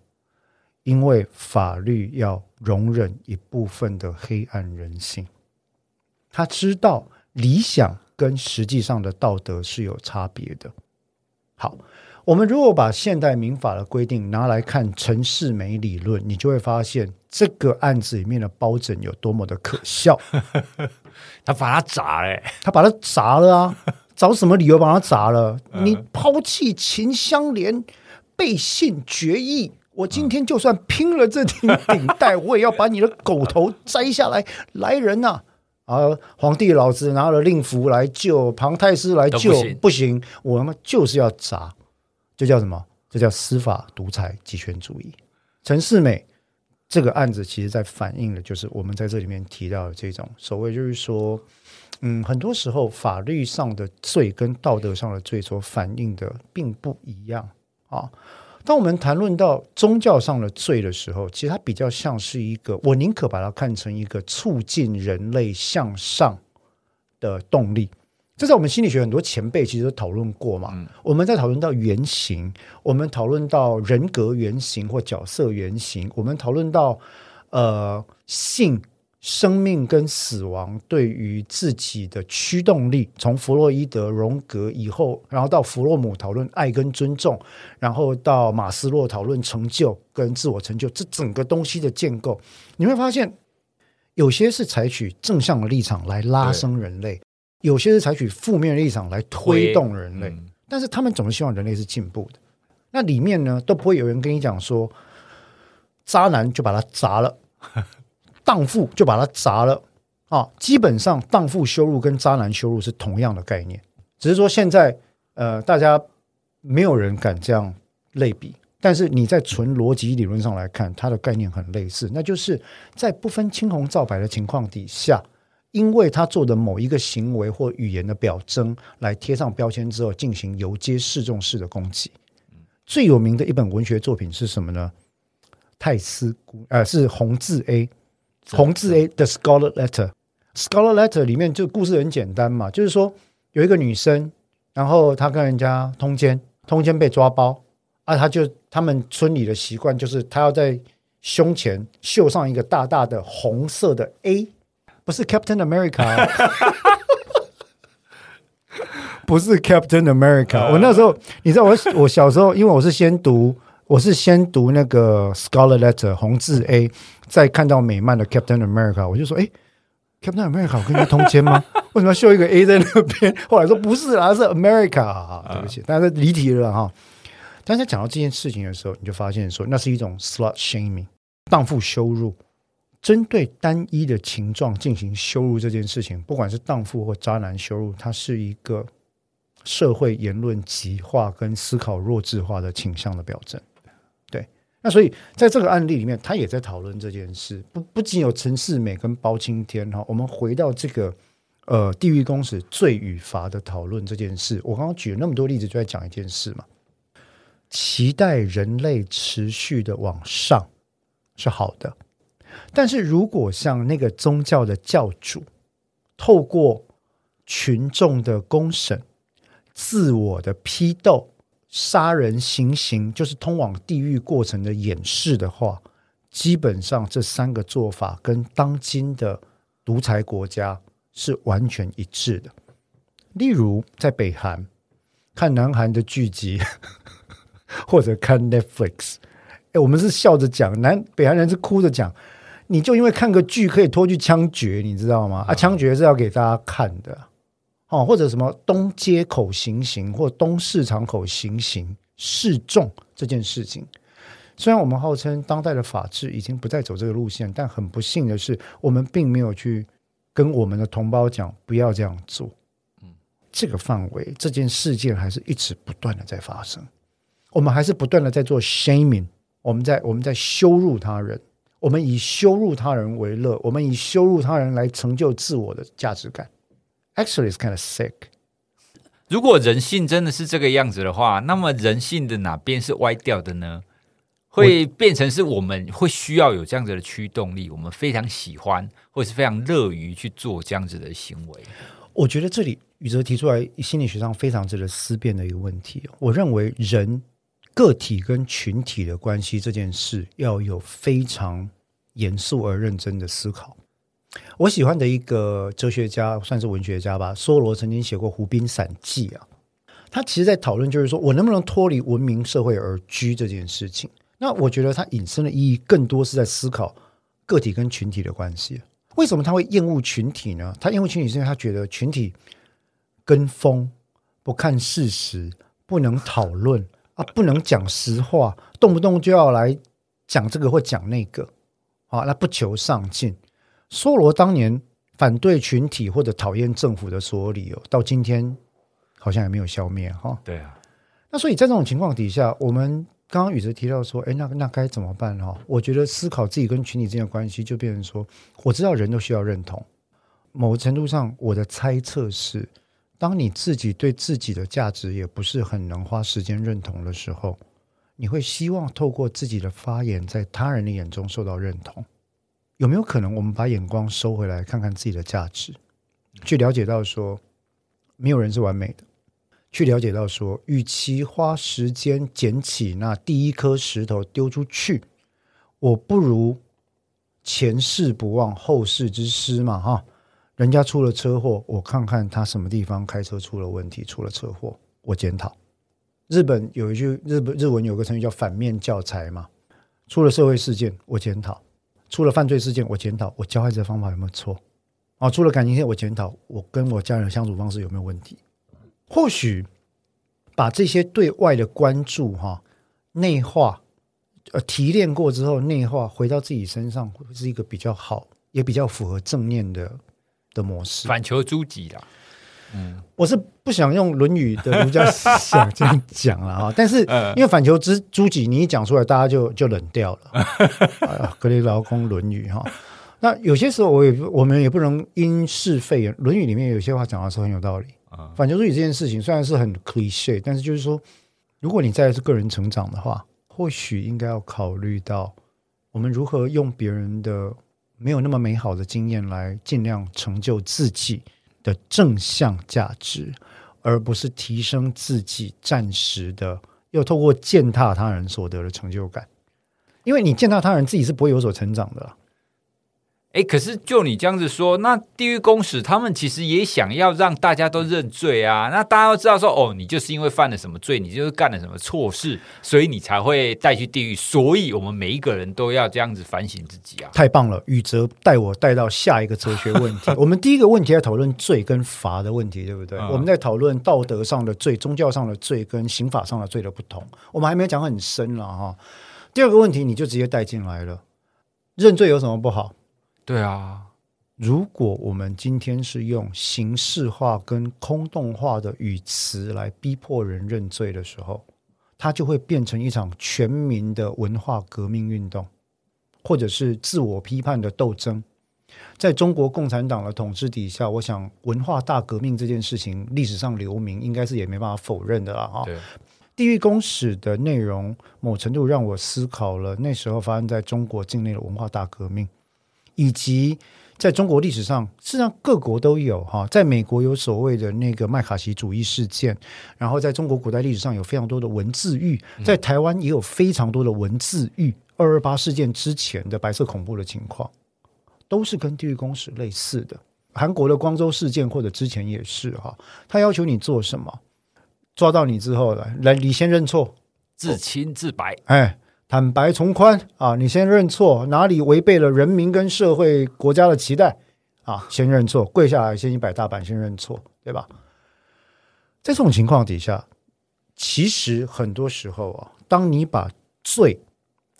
因为法律要容忍一部分的黑暗人性，他知道理想跟实际上的道德是有差别的。好，我们如果把现代民法的规定拿来看陈世美理论，你就会发现这个案子里面的包拯有多么的可笑。他把他砸了，他把他砸了啊！找什么理由把他砸了？你抛弃秦香莲，背信绝义。我今天就算拼了这顶顶戴，我也要把你的狗头摘下来！来人呐！啊，皇帝老子拿了令符来救，庞太师来救，不行，不行，我他妈就是要砸！这叫什么？这叫司法独裁集权主义。陈世美这个案子，其实在反映的就是我们在这里面提到的这种所谓，就是说，嗯，很多时候法律上的罪跟道德上的罪所反映的并不一样啊。当我们谈论到宗教上的罪的时候，其实它比较像是一个，我宁可把它看成一个促进人类向上的动力。这在我们心理学很多前辈其实都讨论过嘛。我们在讨论到原型，我们讨论到人格原型或角色原型，我们讨论到呃性。生命跟死亡对于自己的驱动力，从弗洛伊德、荣格以后，然后到弗洛姆讨论爱跟尊重，然后到马斯洛讨论成就跟自我成就，这整个东西的建构，你会发现有些是采取正向的立场来拉升人类，有些是采取负面的立场来推动人类，嗯、但是他们总是希望人类是进步的。那里面呢，都不会有人跟你讲说，渣男就把他砸了。荡妇就把他砸了啊！基本上，荡妇羞辱跟渣男羞辱是同样的概念，只是说现在呃，大家没有人敢这样类比。但是你在纯逻辑理论上来看，它的概念很类似，那就是在不分青红皂白的情况底下，因为他做的某一个行为或语言的表征来贴上标签之后，进行游街示众式的攻击。最有名的一本文学作品是什么呢？泰斯孤呃，是红字 A。红字 A 的 Scholar Letter。Scholar Letter 里面就故事很简单嘛，就是说有一个女生，然后她跟人家通奸，通奸被抓包，啊，她就他们村里的习惯就是她要在胸前绣上一个大大的红色的 A，不是 Captain America，不是 Captain America，我那时候你知道我我小时候，因为我是先读。我是先读那个 Scholar Letter 红字 A，再看到美漫的 Captain America，我就说：“哎，Captain America，我跟你通奸吗？为什么要秀一个 A 在那边？” 后来说：“不是啦，是 America。”啊，对不起，但是离题了哈。但是讲到这件事情的时候，你就发现说，那是一种 slut shaming，荡妇羞辱，针对单一的情状进行羞辱这件事情，不管是荡妇或渣男羞辱，它是一个社会言论极化跟思考弱智化的倾向的表征。对那所以在这个案例里面，他也在讨论这件事。不不仅有陈世美跟包青天哈，我们回到这个呃地狱公使罪与罚的讨论这件事。我刚刚举了那么多例子，就在讲一件事嘛。期待人类持续的往上是好的，但是如果像那个宗教的教主，透过群众的公审、自我的批斗。杀人行刑就是通往地狱过程的演示的话，基本上这三个做法跟当今的独裁国家是完全一致的。例如，在北韩看南韩的剧集，或者看 Netflix，哎，我们是笑着讲，南北韩人是哭着讲，你就因为看个剧可以拖去枪决，你知道吗？啊，枪决是要给大家看的。哦，或者什么东街口行刑，或东市场口行刑示众这件事情，虽然我们号称当代的法治已经不再走这个路线，但很不幸的是，我们并没有去跟我们的同胞讲不要这样做。嗯，这个范围，这件事件还是一直不断的在发生，我们还是不断的在做 shaming，我们在我们在羞辱他人，我们以羞辱他人为乐，我们以羞辱他人来成就自我的价值感。Actually, it's kind of sick. 如果人性真的是这个样子的话，那么人性的哪边是歪掉的呢？会变成是我们会需要有这样子的驱动力，我们非常喜欢或是非常乐于去做这样子的行为。我觉得这里宇哲提出来心理学上非常值得思辨的一个问题。我认为人个体跟群体的关系这件事要有非常严肃而认真的思考。我喜欢的一个哲学家，算是文学家吧，梭罗曾经写过《湖滨散记》啊。他其实，在讨论就是说我能不能脱离文明社会而居这件事情。那我觉得他引申的意义更多是在思考个体跟群体的关系。为什么他会厌恶群体呢？他厌恶群体是因为他觉得群体跟风、不看事实、不能讨论啊，不能讲实话，动不动就要来讲这个或讲那个啊，那不求上进。梭罗当年反对群体或者讨厌政府的所有理由，到今天好像也没有消灭哈。对啊，那所以在这种情况底下，我们刚刚宇哲提到说，哎，那那该怎么办哈？我觉得思考自己跟群体之间的关系，就变成说，我知道人都需要认同。某个程度上，我的猜测是，当你自己对自己的价值也不是很能花时间认同的时候，你会希望透过自己的发言，在他人的眼中受到认同。有没有可能，我们把眼光收回来，看看自己的价值，去了解到说，没有人是完美的，去了解到说，与其花时间捡起那第一颗石头丢出去，我不如前事不忘后事之师嘛，哈，人家出了车祸，我看看他什么地方开车出了问题，出了车祸，我检讨。日本有一句日本日文有个成语叫反面教材嘛，出了社会事件，我检讨。出了犯罪事件，我检讨我教孩子的方法有没有错？啊，出了感情线，我检讨我跟我家人相处方式有没有问题？或许把这些对外的关注哈内化，呃提炼过之后内化回到自己身上，是一个比较好，也比较符合正念的的模式。反求诸己啦。嗯，我是不想用《论语》的儒家思想这样讲了啊，但是因为反求之诸己，你一讲出来，大家就就冷掉了。格雷劳工《论语》哈，那有些时候我也我们也不能因事废言，《论语》里面有些话讲的是很有道理。反求诸己这件事情虽然是很 cliche，但是就是说，如果你在是个人成长的话，或许应该要考虑到我们如何用别人的没有那么美好的经验来尽量成就自己。的正向价值，而不是提升自己暂时的，又透过践踏他人所得的成就感。因为你践踏他人，自己是不会有所成长的。哎，可是就你这样子说，那地狱公使他们其实也想要让大家都认罪啊。那大家都知道说，哦，你就是因为犯了什么罪，你就是干了什么错事，所以你才会带去地狱。所以我们每一个人都要这样子反省自己啊！太棒了，宇哲带我带到下一个哲学问题。我们第一个问题在讨论罪跟罚的问题，对不对？嗯、我们在讨论道德上的罪、宗教上的罪跟刑法上的罪的不同。我们还没有讲很深了哈。第二个问题你就直接带进来了，认罪有什么不好？对啊，如果我们今天是用形式化跟空洞化的语词来逼迫人认罪的时候，它就会变成一场全民的文化革命运动，或者是自我批判的斗争。在中国共产党的统治底下，我想文化大革命这件事情历史上留名，应该是也没办法否认的了哈。地狱公使的内容，某程度让我思考了那时候发生在中国境内的文化大革命，以及。在中国历史上，事实上各国都有哈。在美国有所谓的那个麦卡锡主义事件，然后在中国古代历史上有非常多的文字狱，在台湾也有非常多的文字狱。二二八事件之前的白色恐怖的情况，都是跟地狱公使类似的。韩国的光州事件或者之前也是哈，他要求你做什么？抓到你之后来来，你先认错，自清自白，哎。坦白从宽啊！你先认错，哪里违背了人民跟社会国家的期待啊？先认错，跪下来，先一百大板，先认错，对吧？在这种情况底下，其实很多时候啊，当你把罪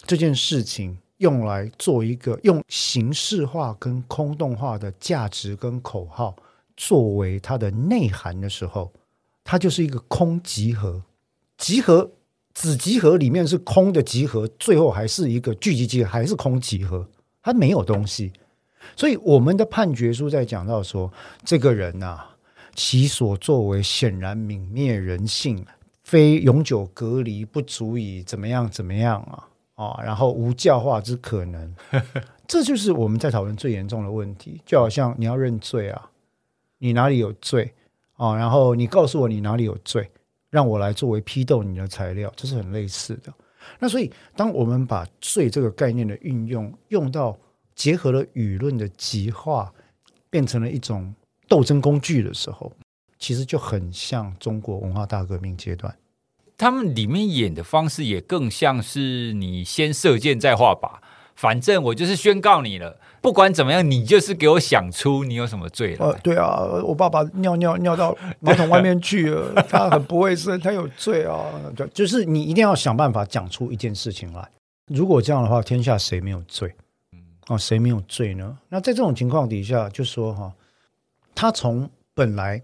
这件事情用来做一个用形式化跟空洞化的价值跟口号作为它的内涵的时候，它就是一个空集合，集合。子集合里面是空的集合，最后还是一个聚集集合，还是空集合，它没有东西。所以我们的判决书在讲到说，这个人呐、啊，其所作为显然泯灭人性，非永久隔离不足以怎么样怎么样啊啊，然后无教化之可能，这就是我们在讨论最严重的问题。就好像你要认罪啊，你哪里有罪啊？然后你告诉我你哪里有罪。让我来作为批斗你的材料，这是很类似的。那所以，当我们把“罪”这个概念的运用用到结合了舆论的极化，变成了一种斗争工具的时候，其实就很像中国文化大革命阶段。他们里面演的方式也更像是你先射箭再画靶。反正我就是宣告你了，不管怎么样，你就是给我想出你有什么罪了。呃，对啊，我爸爸尿尿尿到 马桶外面去了，他很不卫生，他有罪啊。就，就是你一定要想办法讲出一件事情来。如果这样的话，天下谁没有罪？嗯，哦，谁没有罪呢？那在这种情况底下，就说哈，他从本来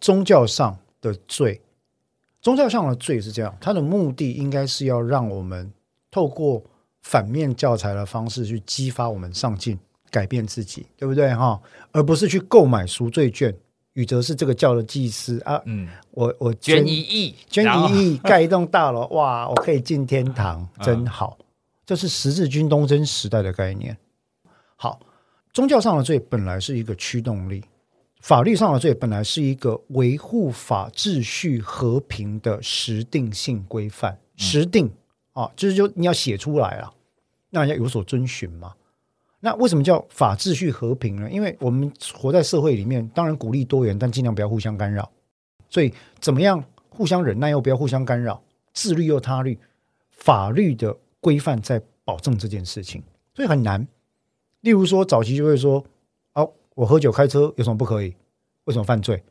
宗教上的罪，宗教上的罪是这样，他的目的应该是要让我们透过。反面教材的方式去激发我们上进，改变自己，对不对哈？而不是去购买赎罪券。宇哲是这个教的祭司啊，嗯，我我捐，捐一亿，捐一亿 盖一栋大楼，哇，我可以进天堂，真好。这是十字军东征时代的概念。好，宗教上的罪本来是一个驱动力，法律上的罪本来是一个维护法秩序和平的实定性规范，实定。啊，就是就你要写出来啊，让人家有所遵循嘛。那为什么叫法秩序和平呢？因为我们活在社会里面，当然鼓励多元，但尽量不要互相干扰。所以怎么样互相忍耐又不要互相干扰，自律又他律，法律的规范在保证这件事情，所以很难。例如说，早期就会说，哦，我喝酒开车有什么不可以？为什么犯罪？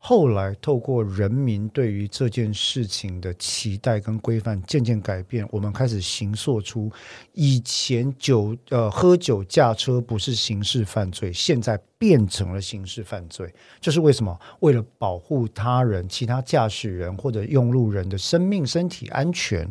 后来，透过人民对于这件事情的期待跟规范渐渐改变，我们开始形塑出以前酒呃喝酒驾车不是刑事犯罪，现在变成了刑事犯罪。这是为什么？为了保护他人、其他驾驶人或者用路人的生命、身体安全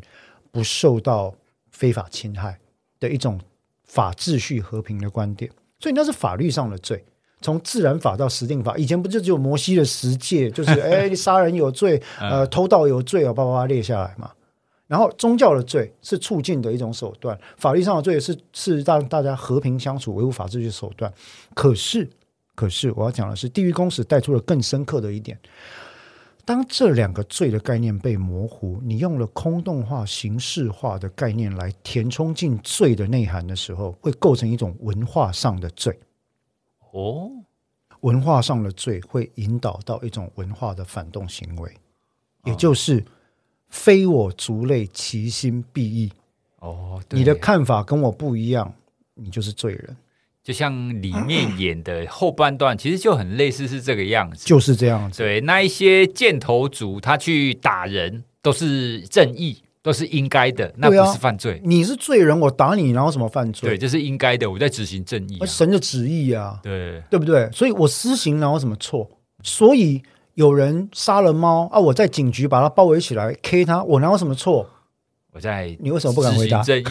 不受到非法侵害的一种法秩序和平的观点。所以那是法律上的罪。从自然法到实定法，以前不就只有摩西的十诫，就是哎，杀人有罪，呃，偷盗有罪啊，叭叭叭列下来嘛。然后宗教的罪是促进的一种手段，法律上的罪是是让大家和平相处、维护法治的手段。可是，可是我要讲的是，地狱公使带出了更深刻的一点：当这两个罪的概念被模糊，你用了空洞化、形式化的概念来填充进罪的内涵的时候，会构成一种文化上的罪。哦，文化上的罪会引导到一种文化的反动行为，也就是非我族类，其心必异。哦，你的看法跟我不一样，你就是罪人。就像里面演的后半段，其实就很类似是这个样子，就是这样子。对，那一些箭头族他去打人都是正义。都是应该的，那不是犯罪。啊、你是罪人，我打你，然后什么犯罪？对，这是应该的，我在执行正义、啊，神的旨意啊，对，对不对？所以我施行，然后什么错？所以有人杀了猫啊，我在警局把它包围起来 K 他，我哪有什么错？我在，你为什么不敢回答？正义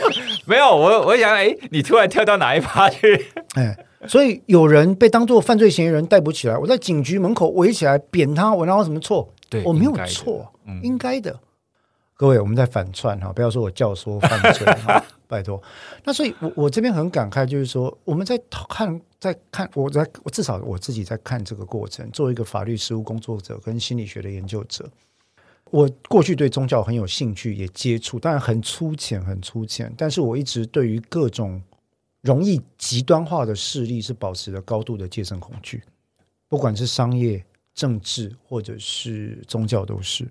没有，我我想，哎，你突然跳到哪一趴去？哎，所以有人被当做犯罪嫌疑人逮捕起来，我在警局门口围起来扁他，我哪有什么错？对，我没有错，嗯、应该的。各位，我们在反串哈，不要说我教唆犯罪哈，拜托。那所以我，我我这边很感慨，就是说，我们在看，在看，我在我至少我自己在看这个过程，作为一个法律实务工作者跟心理学的研究者。我过去对宗教很有兴趣，也接触，当然很粗浅，很粗浅。但是我一直对于各种容易极端化的势力是保持着高度的戒慎恐惧，不管是商业、政治或者是宗教都是。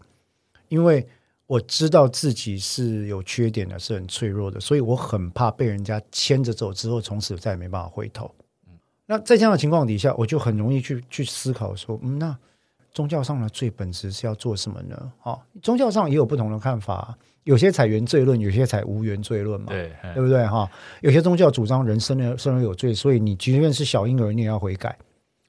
因为我知道自己是有缺点的，是很脆弱的，所以我很怕被人家牵着走之后，从此再也没办法回头。那在这样的情况底下，我就很容易去去思考说，嗯，那。宗教上的最本质是要做什么呢？哦，宗教上也有不同的看法，有些采原罪论，有些采无原罪论嘛，对，对不对？哈，有些宗教主张人生而生而有罪，所以你即便是小婴儿，你也要悔改，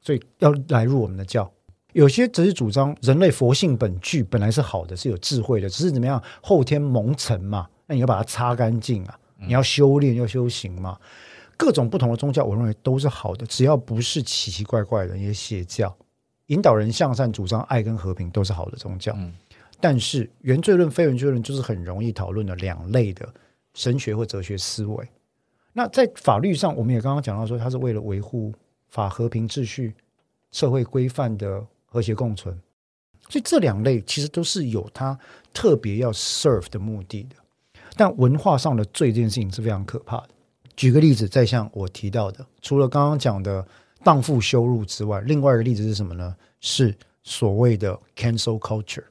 所以要来入我们的教。有些只是主张人类佛性本具，本来是好的，是有智慧的，只是怎么样后天蒙尘嘛，那你要把它擦干净啊，你要修炼，要修行嘛。各种不同的宗教，我认为都是好的，只要不是奇奇怪怪的一些邪教。引导人向善、主张爱跟和平都是好的宗教，嗯、但是原罪论、非原罪论就是很容易讨论的两类的神学或哲学思维。那在法律上，我们也刚刚讲到说，它是为了维护法和平秩序、社会规范的和谐共存，所以这两类其实都是有它特别要 serve 的目的的。但文化上的罪这件事情是非常可怕的。举个例子，再像我提到的，除了刚刚讲的。荡妇羞辱之外，另外一个例子是什么呢？是所谓的 cancel culture。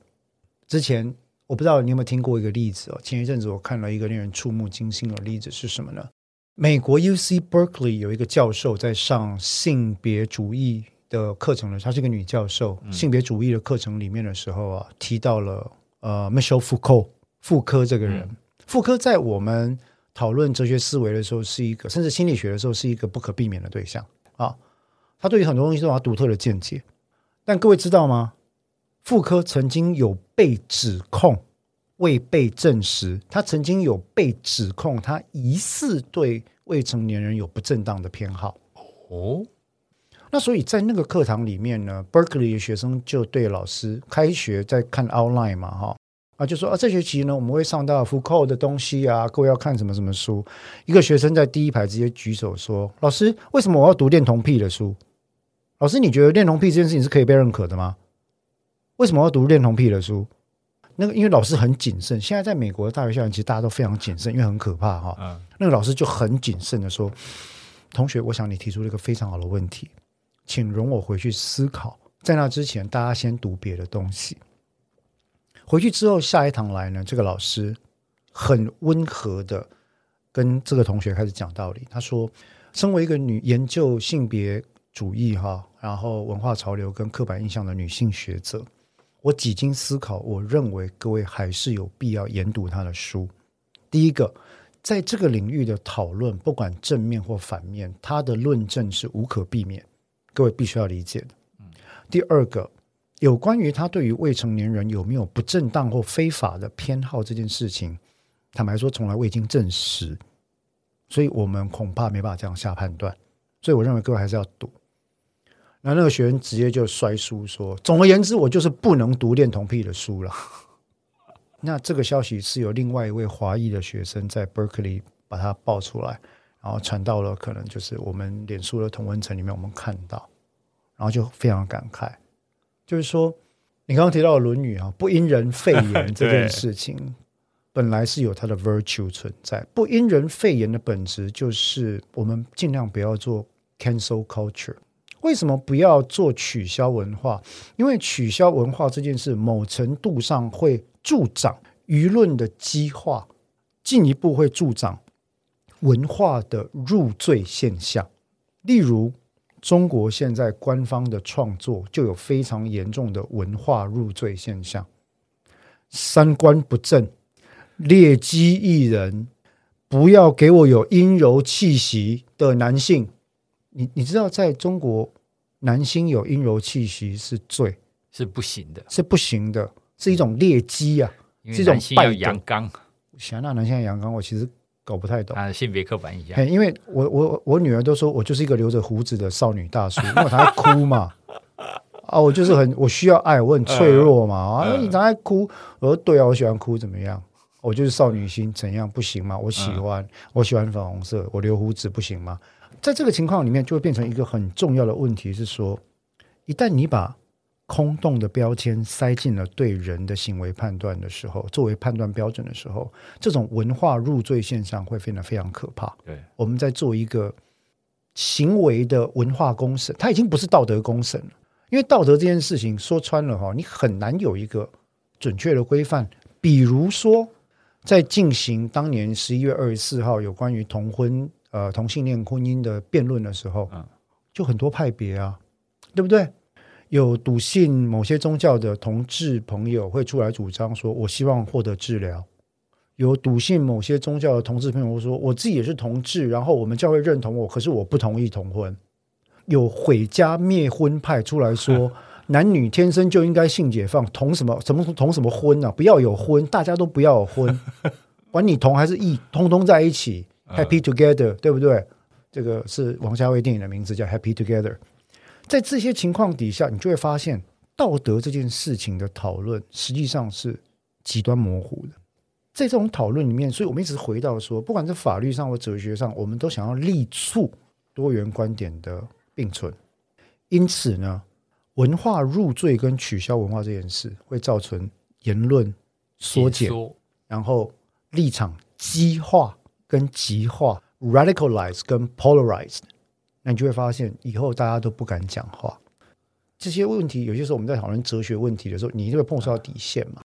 之前我不知道你有没有听过一个例子哦。前一阵子我看了一个令人触目惊心的例子是什么呢？美国 UC Berkeley 有一个教授在上性别主义的课程的，她是一个女教授。性别主义的课程里面的时候啊，提到了呃 Michel Foucault 傅柯这个人。傅柯在我们讨论哲学思维的时候是一个，甚至心理学的时候是一个不可避免的对象啊。他对于很多东西都有他独特的见解，但各位知道吗？傅柯曾经有被指控，未被证实，他曾经有被指控，他疑似对未成年人有不正当的偏好。哦，那所以在那个课堂里面呢，Berkeley 的学生就对老师开学在看 outline 嘛，哈啊，就说啊，这学期呢我们会上到 Foucault 的东西啊，各位要看什么什么书。一个学生在第一排直接举手说：“老师，为什么我要读恋童癖的书？”老师，你觉得恋童癖这件事情是可以被认可的吗？为什么要读恋童癖的书？那个，因为老师很谨慎。现在在美国的大学校园，其实大家都非常谨慎，因为很可怕哈。嗯。那个老师就很谨慎的说：“同学，我想你提出了一个非常好的问题，请容我回去思考。在那之前，大家先读别的东西。回去之后，下一堂来呢，这个老师很温和的跟这个同学开始讲道理。他说：身为一个女研究性别。”主义哈，然后文化潮流跟刻板印象的女性学者，我几经思考，我认为各位还是有必要研读她的书。第一个，在这个领域的讨论，不管正面或反面，她的论证是无可避免，各位必须要理解的。第二个，有关于他对于未成年人有没有不正当或非法的偏好这件事情，坦白说，从来未经证实，所以我们恐怕没办法这样下判断。所以我认为各位还是要读。那那个学员直接就摔书说：“总而言之，我就是不能读恋童癖的书了。”那这个消息是由另外一位华裔的学生在 Berkeley 把它爆出来，然后传到了可能就是我们脸书的同温层里面，我们看到，然后就非常感慨，就是说你刚刚提到的《论语》啊，“不因人废言”这件 事情，本来是有它的 virtue 存在。不因人废言的本质就是我们尽量不要做 cancel culture。为什么不要做取消文化？因为取消文化这件事，某程度上会助长舆论的激化，进一步会助长文化的入罪现象。例如，中国现在官方的创作就有非常严重的文化入罪现象，三观不正、劣迹艺人，不要给我有阴柔气息的男性。你你知道，在中国，男性有阴柔气息是罪，是不行的，是不行的，是一种劣迹啊，是一种阳刚。想那男性阳刚，我其实搞不太懂。啊，性别刻板印象。因为我我我女儿都说我就是一个留着胡子的少女大叔，因为她在哭嘛。啊，我就是很我需要爱，我很脆弱嘛。啊，你常在哭，我说对啊，我喜欢哭，怎么样？我就是少女心，怎样不行吗？我喜欢，我喜欢粉红色，我留胡子不行吗？在这个情况里面，就会变成一个很重要的问题是说，一旦你把空洞的标签塞进了对人的行为判断的时候，作为判断标准的时候，这种文化入罪现象会变得非常可怕。对，我们在做一个行为的文化公审，它已经不是道德公审了。因为道德这件事情说穿了哈，你很难有一个准确的规范。比如说，在进行当年十一月二十四号有关于同婚呃同性恋婚姻的辩论的时候，嗯就很多派别啊，对不对？有笃信某些宗教的同志朋友会出来主张说：“我希望获得治疗。”有笃信某些宗教的同志朋友说：“我自己也是同志，然后我们教会认同我，可是我不同意同婚。”有毁家灭婚派出来说：“ 男女天生就应该性解放，同什么什么同什么婚呢、啊？不要有婚，大家都不要有婚，管你同还是异，通通在一起，Happy Together，对不对？这个是王家卫电影的名字，叫 Happy Together。”在这些情况底下，你就会发现道德这件事情的讨论实际上是极端模糊的。在这种讨论里面，所以我们一直回到说，不管是法律上或哲学上，我们都想要力促多元观点的并存。因此呢，文化入罪跟取消文化这件事，会造成言论缩减，然后立场激化跟极化，radicalize 跟 polarized。那你就会发现，以后大家都不敢讲话。这些问题，有些时候我们在讨论哲学问题的时候，你就会碰触到底线嘛。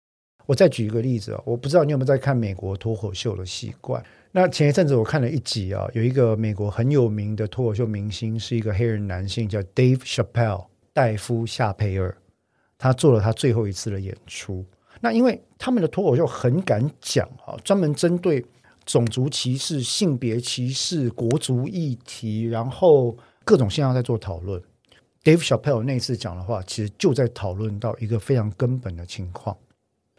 我再举一个例子啊，我不知道你有没有在看美国脱口秀的习惯。那前一阵子我看了一集啊，有一个美国很有名的脱口秀明星，是一个黑人男性，叫 Dave Chappelle，戴夫·夏佩尔。他做了他最后一次的演出。那因为他们的脱口秀很敢讲啊，专门针对。种族歧视、性别歧视、国族议题，然后各种现象在做讨论。Dave Chappelle 那次讲的话，其实就在讨论到一个非常根本的情况：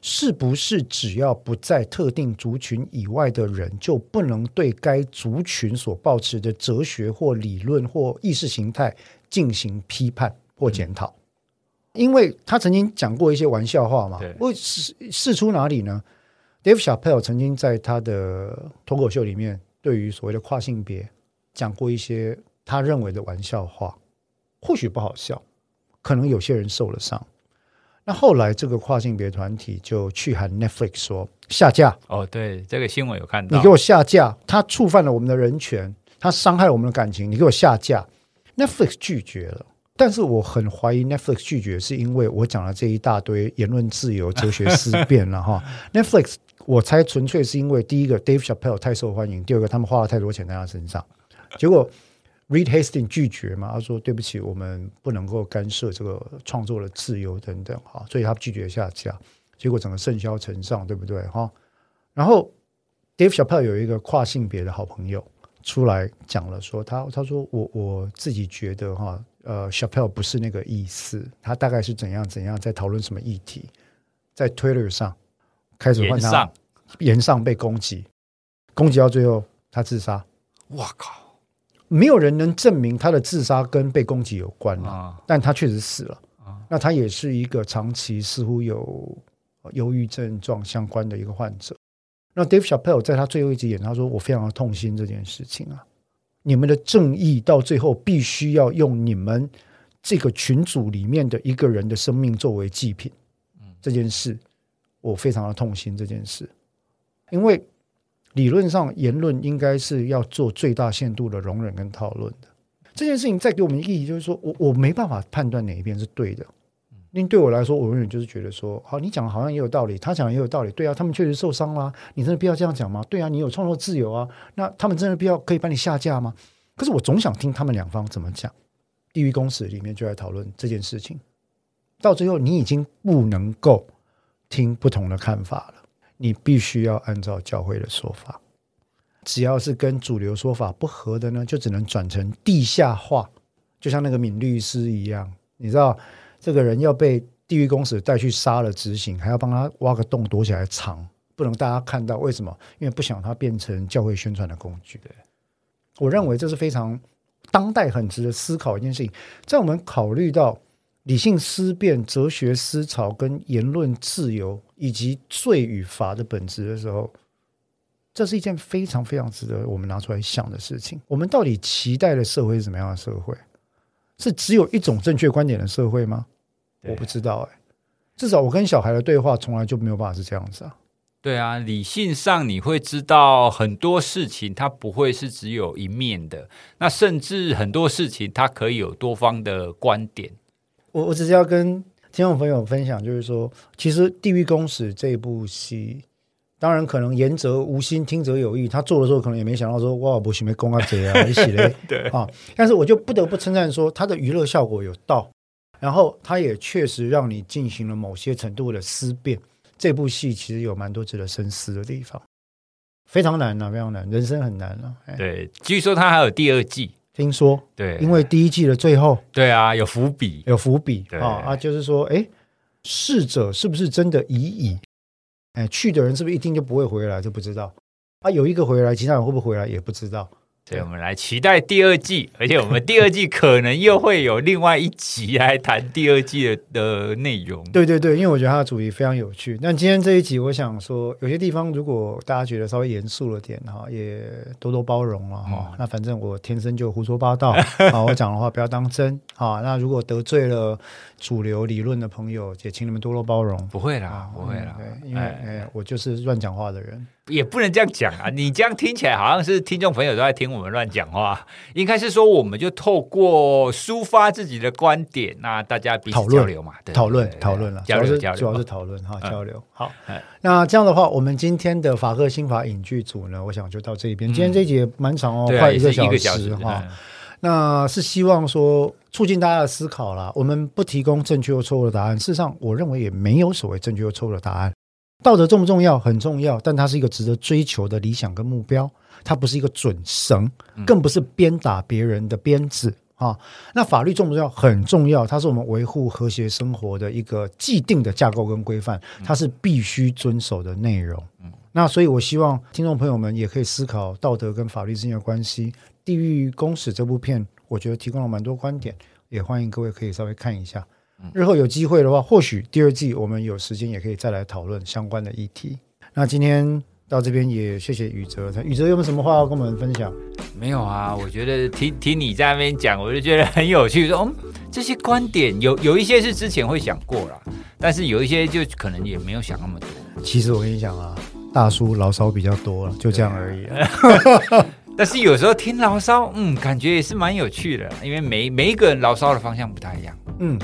是不是只要不在特定族群以外的人，就不能对该族群所抱持的哲学或理论或意识形态进行批判或检讨？因为他曾经讲过一些玩笑话嘛，会释释出哪里呢？Dave Chappelle 曾经在他的脱口秀里面，对于所谓的跨性别讲过一些他认为的玩笑话，或许不好笑，可能有些人受了伤。那后来这个跨性别团体就去喊 Netflix 说下架。哦，对，这个新闻有看到，你给我下架，他触犯了我们的人权，他伤害我们的感情，你给我下架。Netflix 拒绝了，但是我很怀疑 Netflix 拒绝是因为我讲了这一大堆言论自由、哲学思辨了哈。Netflix。我猜纯粹是因为第一个 Dave Chappelle 太受欢迎，第二个他们花了太多钱在他身上，结果 Reed Hastings 拒绝嘛，他说对不起，我们不能够干涉这个创作的自由等等哈，所以他拒绝下架，结果整个甚嚣尘上，对不对哈？然后 Dave Chappelle 有一个跨性别的好朋友出来讲了说，说他他说我我自己觉得哈，呃，Chappelle 不是那个意思，他大概是怎样怎样在讨论什么议题，在 Twitter 上。开始换他，炎上被攻击，攻击到最后他自杀。我靠！没有人能证明他的自杀跟被攻击有关啊，但他确实死了。那他也是一个长期似乎有忧郁症状相关的一个患者。那 Dave Chappelle 在他最后一集演，他说：“我非常的痛心这件事情啊，你们的正义到最后必须要用你们这个群组里面的一个人的生命作为祭品。”这件事。我非常的痛心这件事，因为理论上言论应该是要做最大限度的容忍跟讨论的。这件事情再给我们意义，就是说我我没办法判断哪一边是对的。因为对我来说，我永远就是觉得说，好，你讲的好像也有道理，他讲的也有道理，对啊，他们确实受伤了，你真的必要这样讲吗？对啊，你有创作自由啊，那他们真的必要可以把你下架吗？可是我总想听他们两方怎么讲。地狱公使里面就在讨论这件事情，到最后你已经不能够。听不同的看法了，你必须要按照教会的说法。只要是跟主流说法不合的呢，就只能转成地下化。就像那个闵律师一样，你知道，这个人要被地狱公使带去杀了执行，还要帮他挖个洞躲起来藏，不能大家看到。为什么？因为不想他变成教会宣传的工具。对，我认为这是非常当代很值得思考一件事情。在我们考虑到理性思辨、哲学思潮跟言论自由以及罪与罚的本质的时候，这是一件非常非常值得我们拿出来想的事情。我们到底期待的社会是什么样的社会？是只有一种正确观点的社会吗？我不知道哎、欸，至少我跟小孩的对话从来就没有办法是这样子啊。对啊，理性上你会知道很多事情，它不会是只有一面的。那甚至很多事情，它可以有多方的观点。我我只是要跟听众朋友分享，就是说，其实《地狱公使》这部戏，当然可能言者无心，听者有意。他做的时候可能也没想到说，哇，不行，没公啊贼啊，一起嘞，对啊。但是我就不得不称赞说，他的娱乐效果有到。然后，他也确实让你进行了某些程度的思辨。这部戏其实有蛮多值得深思的地方，非常难啊，非常难，人生很难啊。对，据说他还有第二季，听说。对，因为第一季的最后，对啊，有伏笔，有伏笔啊啊，就是说，哎，逝者是不是真的已矣？哎，去的人是不是一定就不会回来？就不知道。啊，有一个回来，其他人会不会回来也不知道。对，我们来期待第二季，而且我们第二季可能又会有另外一集来谈第二季的的内容。对对对，因为我觉得它的主题非常有趣。那今天这一集，我想说，有些地方如果大家觉得稍微严肃了点哈，也多多包容了哈。嗯、那反正我天生就胡说八道，好，我讲的话不要当真。好，那如果得罪了主流理论的朋友，也请你们多多包容。不会啦，不会啦，对，因为哎，我就是乱讲话的人。也不能这样讲啊！你这样听起来好像是听众朋友都在听我们乱讲话，应该是说我们就透过抒发自己的观点，那大家彼此交流嘛，讨论讨论了，交流交流，主要是讨论哈，交流。好，那这样的话，我们今天的法客新法影剧组呢，我想就到这边。今天这一集蛮长哦，快一个小时哈。那是希望说促进大家的思考啦。我们不提供正确或错误的答案，事实上，我认为也没有所谓正确或错误的答案。道德重不重要？很重要，但它是一个值得追求的理想跟目标。它不是一个准绳，更不是鞭打别人的鞭子啊。那法律重不重要？很重要，它是我们维护和谐生活的一个既定的架构跟规范，它是必须遵守的内容。那所以，我希望听众朋友们也可以思考道德跟法律之间的关系。《地狱公使》这部片，我觉得提供了蛮多观点，也欢迎各位可以稍微看一下。日后有机会的话，或许第二季我们有时间也可以再来讨论相关的议题。那今天到这边也谢谢宇哲，宇哲有没有什么话要跟我们分享？没有啊，我觉得听听你在那边讲，我就觉得很有趣。说，嗯，这些观点有有一些是之前会想过了，但是有一些就可能也没有想那么多。其实我跟你讲啊，大叔牢骚比较多了，就这样而已。但是有时候听牢骚，嗯，感觉也是蛮有趣的，因为每每一个人牢骚的方向不太一样，嗯。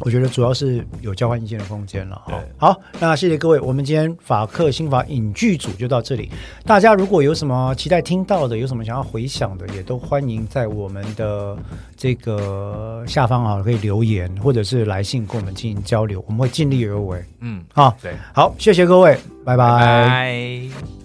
我觉得主要是有交换意见的空间了。好，好，那谢谢各位，我们今天法克新法影剧组就到这里。大家如果有什么期待听到的，有什么想要回想的，也都欢迎在我们的这个下方啊，可以留言或者是来信跟我们进行交流，我们会尽力而为。嗯，好，对，好，谢谢各位，拜拜。拜拜。